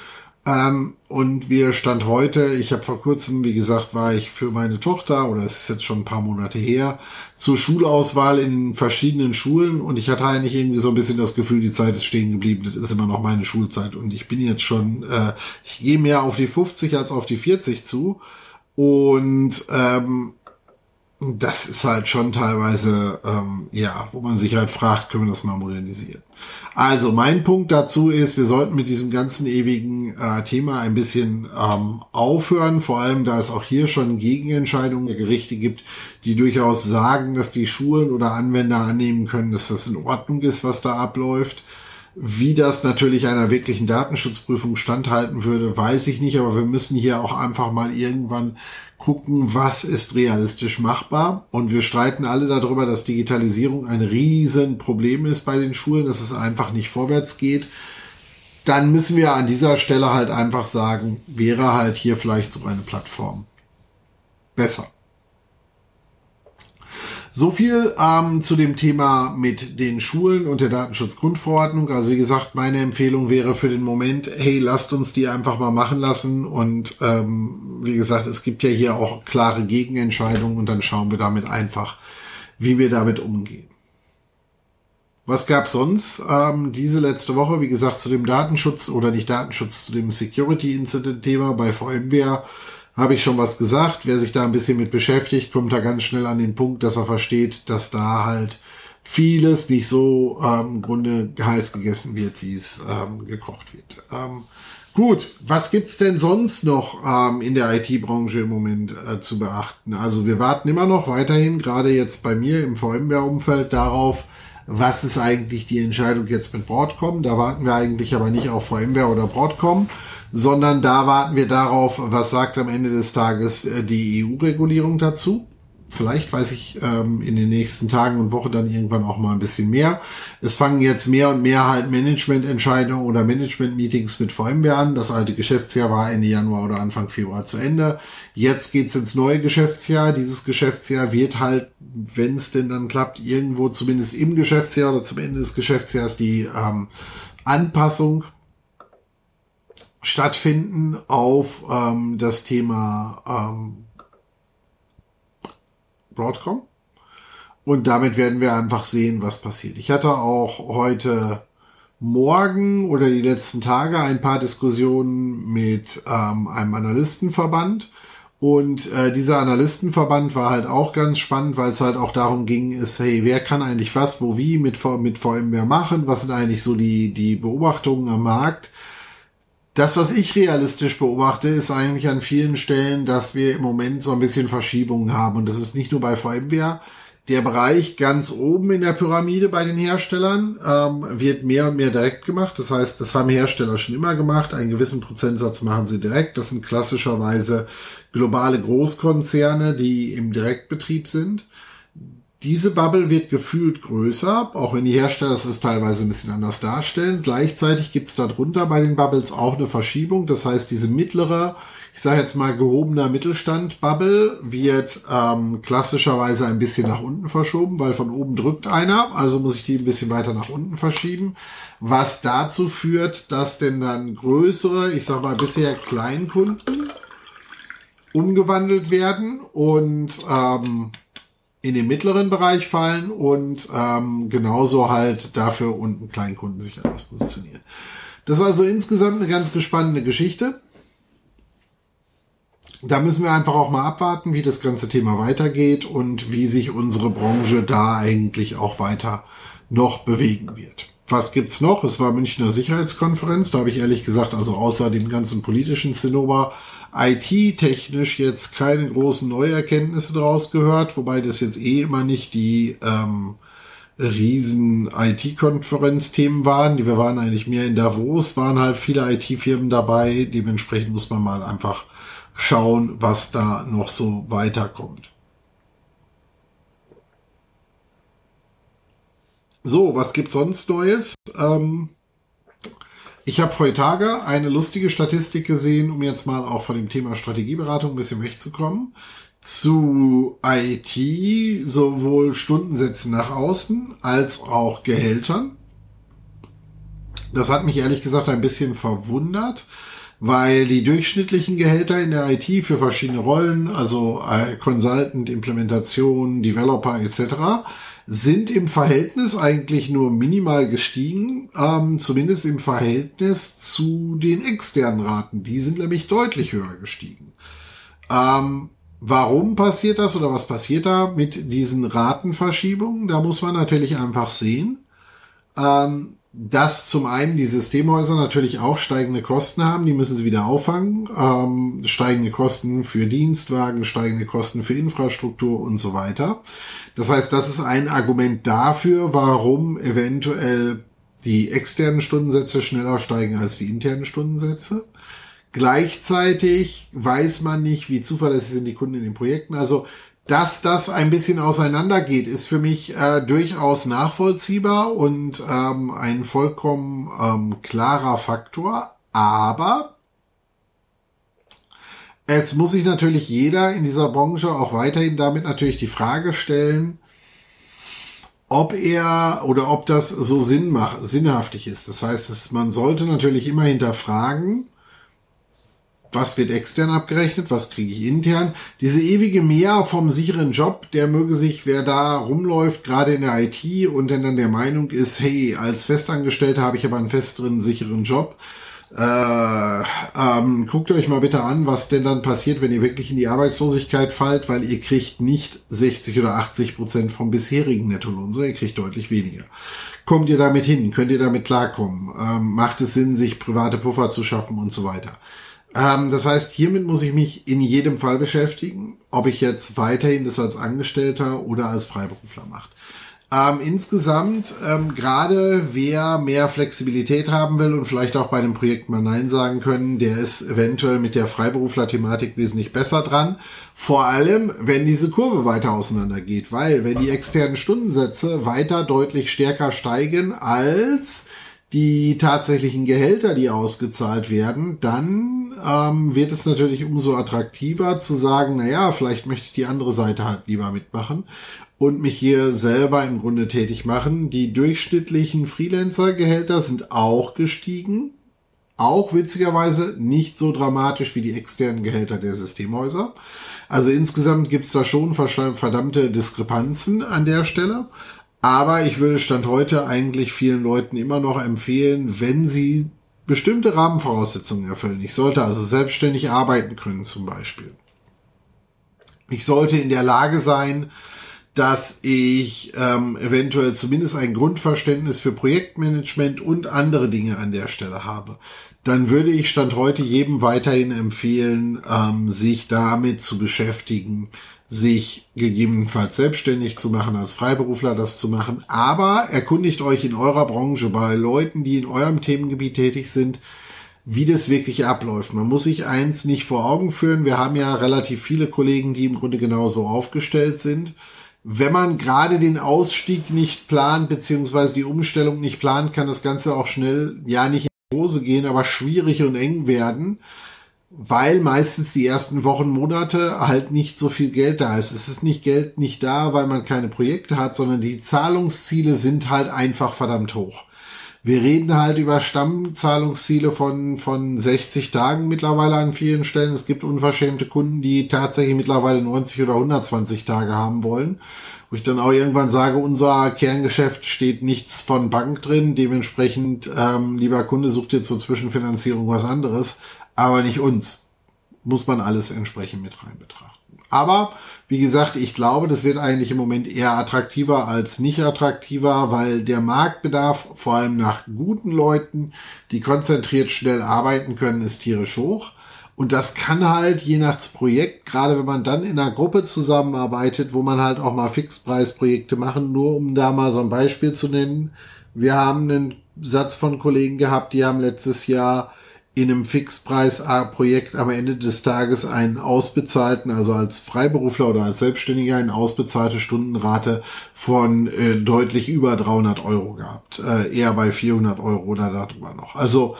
S1: Ähm, und wir stand heute, ich habe vor kurzem, wie gesagt, war ich für meine Tochter, oder es ist jetzt schon ein paar Monate her, zur Schulauswahl in verschiedenen Schulen. Und ich hatte eigentlich irgendwie so ein bisschen das Gefühl, die Zeit ist stehen geblieben, das ist immer noch meine Schulzeit. Und ich bin jetzt schon, äh, ich gehe mehr auf die 50 als auf die 40 zu. Und ähm, das ist halt schon teilweise, ähm, ja, wo man sich halt fragt, können wir das mal modernisieren. Also mein Punkt dazu ist, wir sollten mit diesem ganzen ewigen äh, Thema ein bisschen ähm, aufhören, vor allem da es auch hier schon Gegenentscheidungen der Gerichte gibt, die durchaus sagen, dass die Schulen oder Anwender annehmen können, dass das in Ordnung ist, was da abläuft. Wie das natürlich einer wirklichen Datenschutzprüfung standhalten würde, weiß ich nicht, aber wir müssen hier auch einfach mal irgendwann gucken, was ist realistisch machbar. Und wir streiten alle darüber, dass Digitalisierung ein Riesenproblem ist bei den Schulen, dass es einfach nicht vorwärts geht. Dann müssen wir an dieser Stelle halt einfach sagen, wäre halt hier vielleicht so eine Plattform besser. So viel ähm, zu dem Thema mit den Schulen und der Datenschutzgrundverordnung. Also wie gesagt, meine Empfehlung wäre für den Moment, hey, lasst uns die einfach mal machen lassen. Und ähm, wie gesagt, es gibt ja hier auch klare Gegenentscheidungen und dann schauen wir damit einfach, wie wir damit umgehen. Was gab sonst ähm, diese letzte Woche? Wie gesagt, zu dem Datenschutz oder nicht Datenschutz, zu dem Security Incident Thema bei VMware habe ich schon was gesagt. Wer sich da ein bisschen mit beschäftigt, kommt da ganz schnell an den Punkt, dass er versteht, dass da halt vieles nicht so ähm, im Grunde heiß gegessen wird, wie es ähm, gekocht wird. Ähm, gut, was gibt's denn sonst noch ähm, in der IT-Branche im Moment äh, zu beachten? Also wir warten immer noch weiterhin, gerade jetzt bei mir im VMware-Umfeld, darauf, was ist eigentlich die Entscheidung jetzt mit Broadcom. Da warten wir eigentlich aber nicht auf VMware oder Broadcom, sondern da warten wir darauf, was sagt am Ende des Tages äh, die EU-Regulierung dazu. Vielleicht weiß ich ähm, in den nächsten Tagen und Wochen dann irgendwann auch mal ein bisschen mehr. Es fangen jetzt mehr und mehr halt Managemententscheidungen oder Management-Meetings mit VMware an. Das alte Geschäftsjahr war Ende Januar oder Anfang Februar zu Ende. Jetzt geht's ins neue Geschäftsjahr. Dieses Geschäftsjahr wird halt, wenn es denn dann klappt, irgendwo zumindest im Geschäftsjahr oder zum Ende des Geschäftsjahres die ähm, Anpassung stattfinden auf ähm, das Thema ähm, Broadcom. Und damit werden wir einfach sehen, was passiert. Ich hatte auch heute Morgen oder die letzten Tage ein paar Diskussionen mit ähm, einem Analystenverband. Und äh, dieser Analystenverband war halt auch ganz spannend, weil es halt auch darum ging, ist, hey, wer kann eigentlich was, wo, wie mit, mit VMware machen? Was sind eigentlich so die, die Beobachtungen am Markt? Das, was ich realistisch beobachte, ist eigentlich an vielen Stellen, dass wir im Moment so ein bisschen Verschiebungen haben. Und das ist nicht nur bei VMware. Der Bereich ganz oben in der Pyramide bei den Herstellern ähm, wird mehr und mehr direkt gemacht. Das heißt, das haben Hersteller schon immer gemacht. Einen gewissen Prozentsatz machen sie direkt. Das sind klassischerweise globale Großkonzerne, die im Direktbetrieb sind. Diese Bubble wird gefühlt größer, auch wenn die Hersteller es teilweise ein bisschen anders darstellen. Gleichzeitig gibt es darunter bei den Bubbles auch eine Verschiebung. Das heißt, diese mittlere, ich sage jetzt mal gehobener Mittelstand-Bubble wird ähm, klassischerweise ein bisschen nach unten verschoben, weil von oben drückt einer, also muss ich die ein bisschen weiter nach unten verschieben, was dazu führt, dass denn dann größere, ich sage mal bisher Kleinkunden umgewandelt werden und ähm, in den mittleren Bereich fallen und ähm, genauso halt dafür unten Kleinkunden sich anders positionieren. Das ist also insgesamt eine ganz gespannte Geschichte. Da müssen wir einfach auch mal abwarten, wie das ganze Thema weitergeht und wie sich unsere Branche da eigentlich auch weiter noch bewegen wird. Was gibt's noch? Es war Münchner Sicherheitskonferenz. Da habe ich ehrlich gesagt, also außer dem ganzen politischen Zinnober, IT-technisch jetzt keine großen Neuerkenntnisse draus gehört, wobei das jetzt eh immer nicht die ähm, riesen IT-Konferenzthemen waren. Die wir waren eigentlich mehr in Davos, waren halt viele IT-Firmen dabei. Dementsprechend muss man mal einfach schauen, was da noch so weiterkommt. So, was gibt's sonst Neues? Ähm, ich habe heutzutage eine lustige Statistik gesehen, um jetzt mal auch von dem Thema Strategieberatung ein bisschen wegzukommen. Zu IT, sowohl Stundensätzen nach außen als auch Gehältern. Das hat mich ehrlich gesagt ein bisschen verwundert, weil die durchschnittlichen Gehälter in der IT für verschiedene Rollen, also äh, Consultant, Implementation, Developer etc., sind im Verhältnis eigentlich nur minimal gestiegen, ähm, zumindest im Verhältnis zu den externen Raten. Die sind nämlich deutlich höher gestiegen. Ähm, warum passiert das oder was passiert da mit diesen Ratenverschiebungen? Da muss man natürlich einfach sehen. Ähm, dass zum einen die Systemhäuser natürlich auch steigende Kosten haben, die müssen sie wieder auffangen, ähm, steigende Kosten für Dienstwagen, steigende Kosten für Infrastruktur und so weiter. Das heißt, das ist ein Argument dafür, warum eventuell die externen Stundensätze schneller steigen als die internen Stundensätze. Gleichzeitig weiß man nicht, wie zuverlässig sind die Kunden in den Projekten. Also dass das ein bisschen auseinandergeht, ist für mich äh, durchaus nachvollziehbar und ähm, ein vollkommen ähm, klarer Faktor. Aber es muss sich natürlich jeder in dieser Branche auch weiterhin damit natürlich die Frage stellen, ob er oder ob das so Sinn sinnhaftig ist. Das heißt, man sollte natürlich immer hinterfragen, was wird extern abgerechnet, was kriege ich intern. Diese ewige Mehr vom sicheren Job, der möge sich, wer da rumläuft, gerade in der IT und dann der Meinung ist, hey, als Festangestellter habe ich aber einen festeren, sicheren Job. Äh, ähm, guckt euch mal bitte an, was denn dann passiert, wenn ihr wirklich in die Arbeitslosigkeit fallt, weil ihr kriegt nicht 60 oder 80 Prozent vom bisherigen Nettolohn, sondern ihr kriegt deutlich weniger. Kommt ihr damit hin? Könnt ihr damit klarkommen? Ähm, macht es Sinn, sich private Puffer zu schaffen und so weiter? Ähm, das heißt, hiermit muss ich mich in jedem Fall beschäftigen, ob ich jetzt weiterhin das als Angestellter oder als Freiberufler mache. Ähm, insgesamt, ähm, gerade wer mehr Flexibilität haben will und vielleicht auch bei einem Projekt mal Nein sagen können, der ist eventuell mit der Freiberufler-Thematik wesentlich besser dran. Vor allem, wenn diese Kurve weiter auseinander geht, weil wenn die externen Stundensätze weiter deutlich stärker steigen als die tatsächlichen Gehälter, die ausgezahlt werden, dann ähm, wird es natürlich umso attraktiver zu sagen, naja, vielleicht möchte ich die andere Seite halt lieber mitmachen und mich hier selber im Grunde tätig machen. Die durchschnittlichen Freelancer-Gehälter sind auch gestiegen. Auch witzigerweise nicht so dramatisch wie die externen Gehälter der Systemhäuser. Also insgesamt gibt's da schon verdammte Diskrepanzen an der Stelle. Aber ich würde Stand heute eigentlich vielen Leuten immer noch empfehlen, wenn sie bestimmte Rahmenvoraussetzungen erfüllen. Ich sollte also selbstständig arbeiten können zum Beispiel. Ich sollte in der Lage sein, dass ich ähm, eventuell zumindest ein Grundverständnis für Projektmanagement und andere Dinge an der Stelle habe, dann würde ich Stand heute jedem weiterhin empfehlen, ähm, sich damit zu beschäftigen, sich gegebenenfalls selbstständig zu machen, als Freiberufler das zu machen. Aber erkundigt euch in eurer Branche bei Leuten, die in eurem Themengebiet tätig sind, wie das wirklich abläuft. Man muss sich eins nicht vor Augen führen. Wir haben ja relativ viele Kollegen, die im Grunde genauso aufgestellt sind wenn man gerade den Ausstieg nicht plant, beziehungsweise die Umstellung nicht plant, kann das Ganze auch schnell, ja, nicht in die Hose gehen, aber schwierig und eng werden, weil meistens die ersten Wochen, Monate halt nicht so viel Geld da ist. Es ist nicht Geld nicht da, weil man keine Projekte hat, sondern die Zahlungsziele sind halt einfach verdammt hoch. Wir reden halt über Stammzahlungsziele von, von 60 Tagen mittlerweile an vielen Stellen. Es gibt unverschämte Kunden, die tatsächlich mittlerweile 90 oder 120 Tage haben wollen. Wo ich dann auch irgendwann sage, unser Kerngeschäft steht nichts von Bank drin. Dementsprechend, ähm, lieber Kunde, sucht dir zur Zwischenfinanzierung was anderes, aber nicht uns. Muss man alles entsprechend mit rein betrachten. Aber wie gesagt, ich glaube, das wird eigentlich im Moment eher attraktiver als nicht attraktiver, weil der Marktbedarf vor allem nach guten Leuten, die konzentriert schnell arbeiten können, ist tierisch hoch. Und das kann halt je nach Projekt, gerade wenn man dann in einer Gruppe zusammenarbeitet, wo man halt auch mal Fixpreisprojekte machen, nur um da mal so ein Beispiel zu nennen. Wir haben einen Satz von Kollegen gehabt, die haben letztes Jahr in einem Fixpreisprojekt am Ende des Tages einen ausbezahlten, also als Freiberufler oder als Selbstständiger eine ausbezahlte Stundenrate von äh, deutlich über 300 Euro gehabt. Äh, eher bei 400 Euro oder darüber noch. Also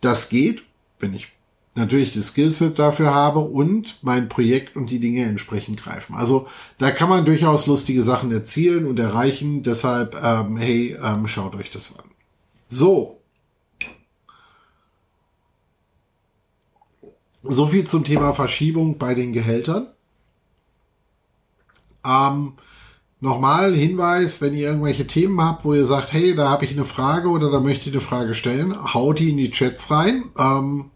S1: das geht, wenn ich natürlich das Skillset dafür habe und mein Projekt und die Dinge entsprechend greifen. Also da kann man durchaus lustige Sachen erzielen und erreichen. Deshalb, ähm, hey, ähm, schaut euch das an. So, So viel zum Thema Verschiebung bei den Gehältern. Ähm, nochmal Hinweis, wenn ihr irgendwelche Themen habt, wo ihr sagt, hey, da habe ich eine Frage oder da möchte ich eine Frage stellen, haut die in die Chats rein. Ähm,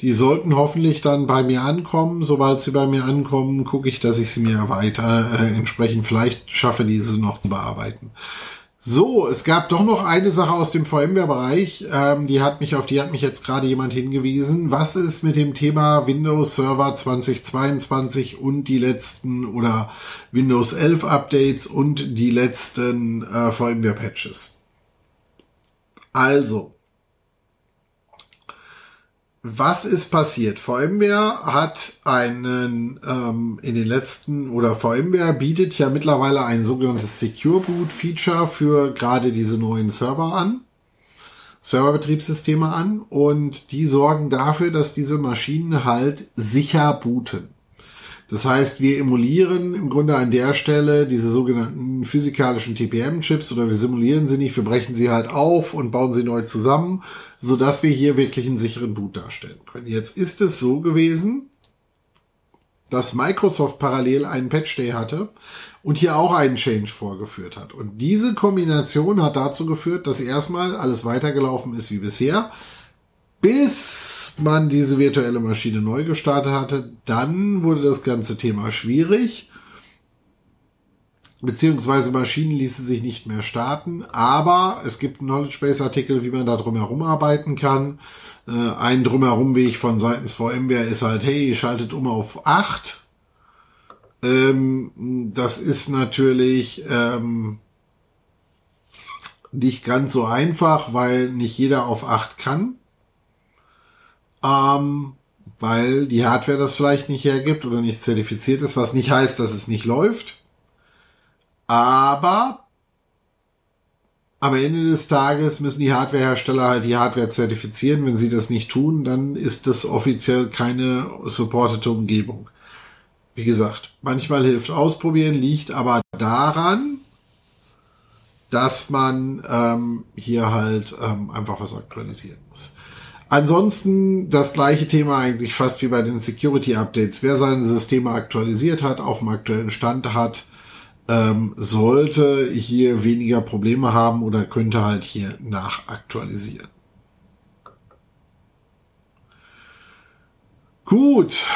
S1: die sollten hoffentlich dann bei mir ankommen. Sobald sie bei mir ankommen, gucke ich, dass ich sie mir weiter äh, entsprechend vielleicht schaffe, diese noch zu bearbeiten. So, es gab doch noch eine Sache aus dem VMware-Bereich, ähm, die hat mich auf die hat mich jetzt gerade jemand hingewiesen. Was ist mit dem Thema Windows Server 2022 und die letzten oder Windows 11 Updates und die letzten äh, VMware-Patches? Also, was ist passiert? VMware hat einen ähm, in den letzten oder VMware bietet ja mittlerweile ein sogenanntes Secure Boot Feature für gerade diese neuen Server an, Serverbetriebssysteme an und die sorgen dafür, dass diese Maschinen halt sicher booten. Das heißt, wir emulieren im Grunde an der Stelle diese sogenannten physikalischen TPM-Chips oder wir simulieren sie nicht, wir brechen sie halt auf und bauen sie neu zusammen so dass wir hier wirklich einen sicheren Boot darstellen können. Jetzt ist es so gewesen, dass Microsoft parallel einen Patch Day hatte und hier auch einen Change vorgeführt hat. Und diese Kombination hat dazu geführt, dass erstmal alles weitergelaufen ist wie bisher, bis man diese virtuelle Maschine neu gestartet hatte. Dann wurde das ganze Thema schwierig beziehungsweise Maschinen ließen sich nicht mehr starten, aber es gibt Knowledge Base Artikel, wie man da drumherum arbeiten kann. Äh, ein drumherum Weg von seitens VMware ist halt, hey, schaltet um auf 8. Ähm, das ist natürlich ähm, nicht ganz so einfach, weil nicht jeder auf 8 kann. Ähm, weil die Hardware das vielleicht nicht hergibt oder nicht zertifiziert ist, was nicht heißt, dass es nicht läuft. Aber am Ende des Tages müssen die Hardwarehersteller halt die Hardware zertifizieren. Wenn sie das nicht tun, dann ist das offiziell keine supportete Umgebung. Wie gesagt, manchmal hilft ausprobieren, liegt aber daran, dass man ähm, hier halt ähm, einfach was aktualisieren muss. Ansonsten das gleiche Thema eigentlich fast wie bei den Security Updates. Wer seine Systeme aktualisiert hat, auf dem aktuellen Stand hat, ähm, sollte hier weniger Probleme haben oder könnte halt hier nachaktualisieren. Gut.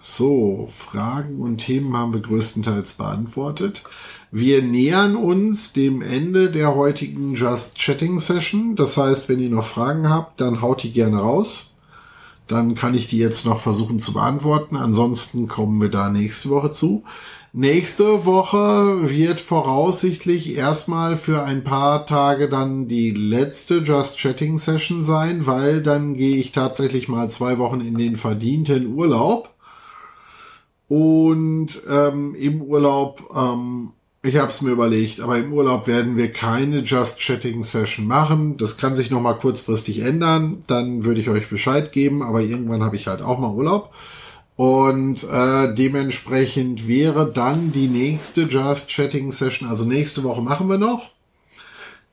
S1: So, Fragen und Themen haben wir größtenteils beantwortet. Wir nähern uns dem Ende der heutigen Just Chatting Session. Das heißt, wenn ihr noch Fragen habt, dann haut die gerne raus. Dann kann ich die jetzt noch versuchen zu beantworten. Ansonsten kommen wir da nächste Woche zu. Nächste Woche wird voraussichtlich erstmal für ein paar Tage dann die letzte Just Chatting Session sein, weil dann gehe ich tatsächlich mal zwei Wochen in den verdienten Urlaub. Und ähm, im Urlaub ähm, ich habe es mir überlegt, aber im Urlaub werden wir keine Just Chatting Session machen. Das kann sich noch mal kurzfristig ändern. Dann würde ich euch Bescheid geben, aber irgendwann habe ich halt auch mal Urlaub. Und äh, dementsprechend wäre dann die nächste Just Chatting Session, also nächste Woche machen wir noch.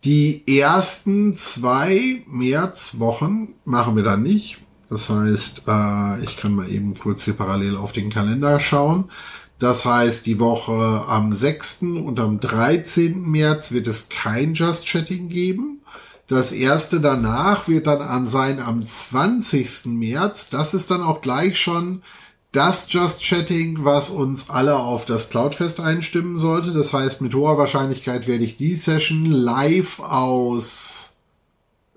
S1: Die ersten zwei Märzwochen machen wir dann nicht. Das heißt, äh, ich kann mal eben kurz hier parallel auf den Kalender schauen. Das heißt, die Woche am 6. und am 13. März wird es kein Just Chatting geben. Das erste danach wird dann an sein am 20. März. Das ist dann auch gleich schon das Just Chatting, was uns alle auf das Cloudfest einstimmen sollte. Das heißt, mit hoher Wahrscheinlichkeit werde ich die Session live aus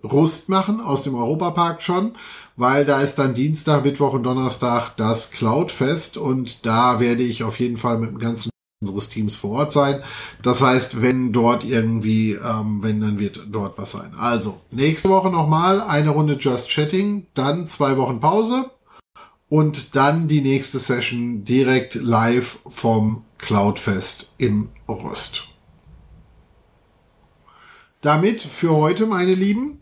S1: Rust machen, aus dem Europapark schon weil da ist dann Dienstag, Mittwoch und Donnerstag das Cloudfest und da werde ich auf jeden Fall mit dem ganzen unseres Teams vor Ort sein. Das heißt, wenn dort irgendwie, ähm, wenn, dann wird dort was sein. Also, nächste Woche nochmal eine Runde Just Chatting, dann zwei Wochen Pause und dann die nächste Session direkt live vom Cloudfest im Rust. Damit für heute, meine Lieben,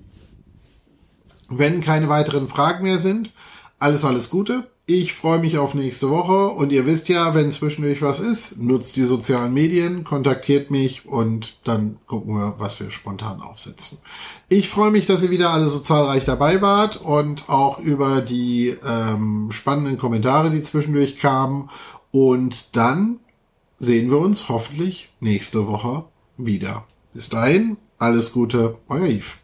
S1: wenn keine weiteren Fragen mehr sind, alles, alles Gute. Ich freue mich auf nächste Woche und ihr wisst ja, wenn zwischendurch was ist, nutzt die sozialen Medien, kontaktiert mich und dann gucken wir, was wir spontan aufsetzen. Ich freue mich, dass ihr wieder alle so zahlreich dabei wart und auch über die ähm, spannenden Kommentare, die zwischendurch kamen. Und dann sehen wir uns hoffentlich nächste Woche wieder. Bis dahin, alles Gute, euer Yves.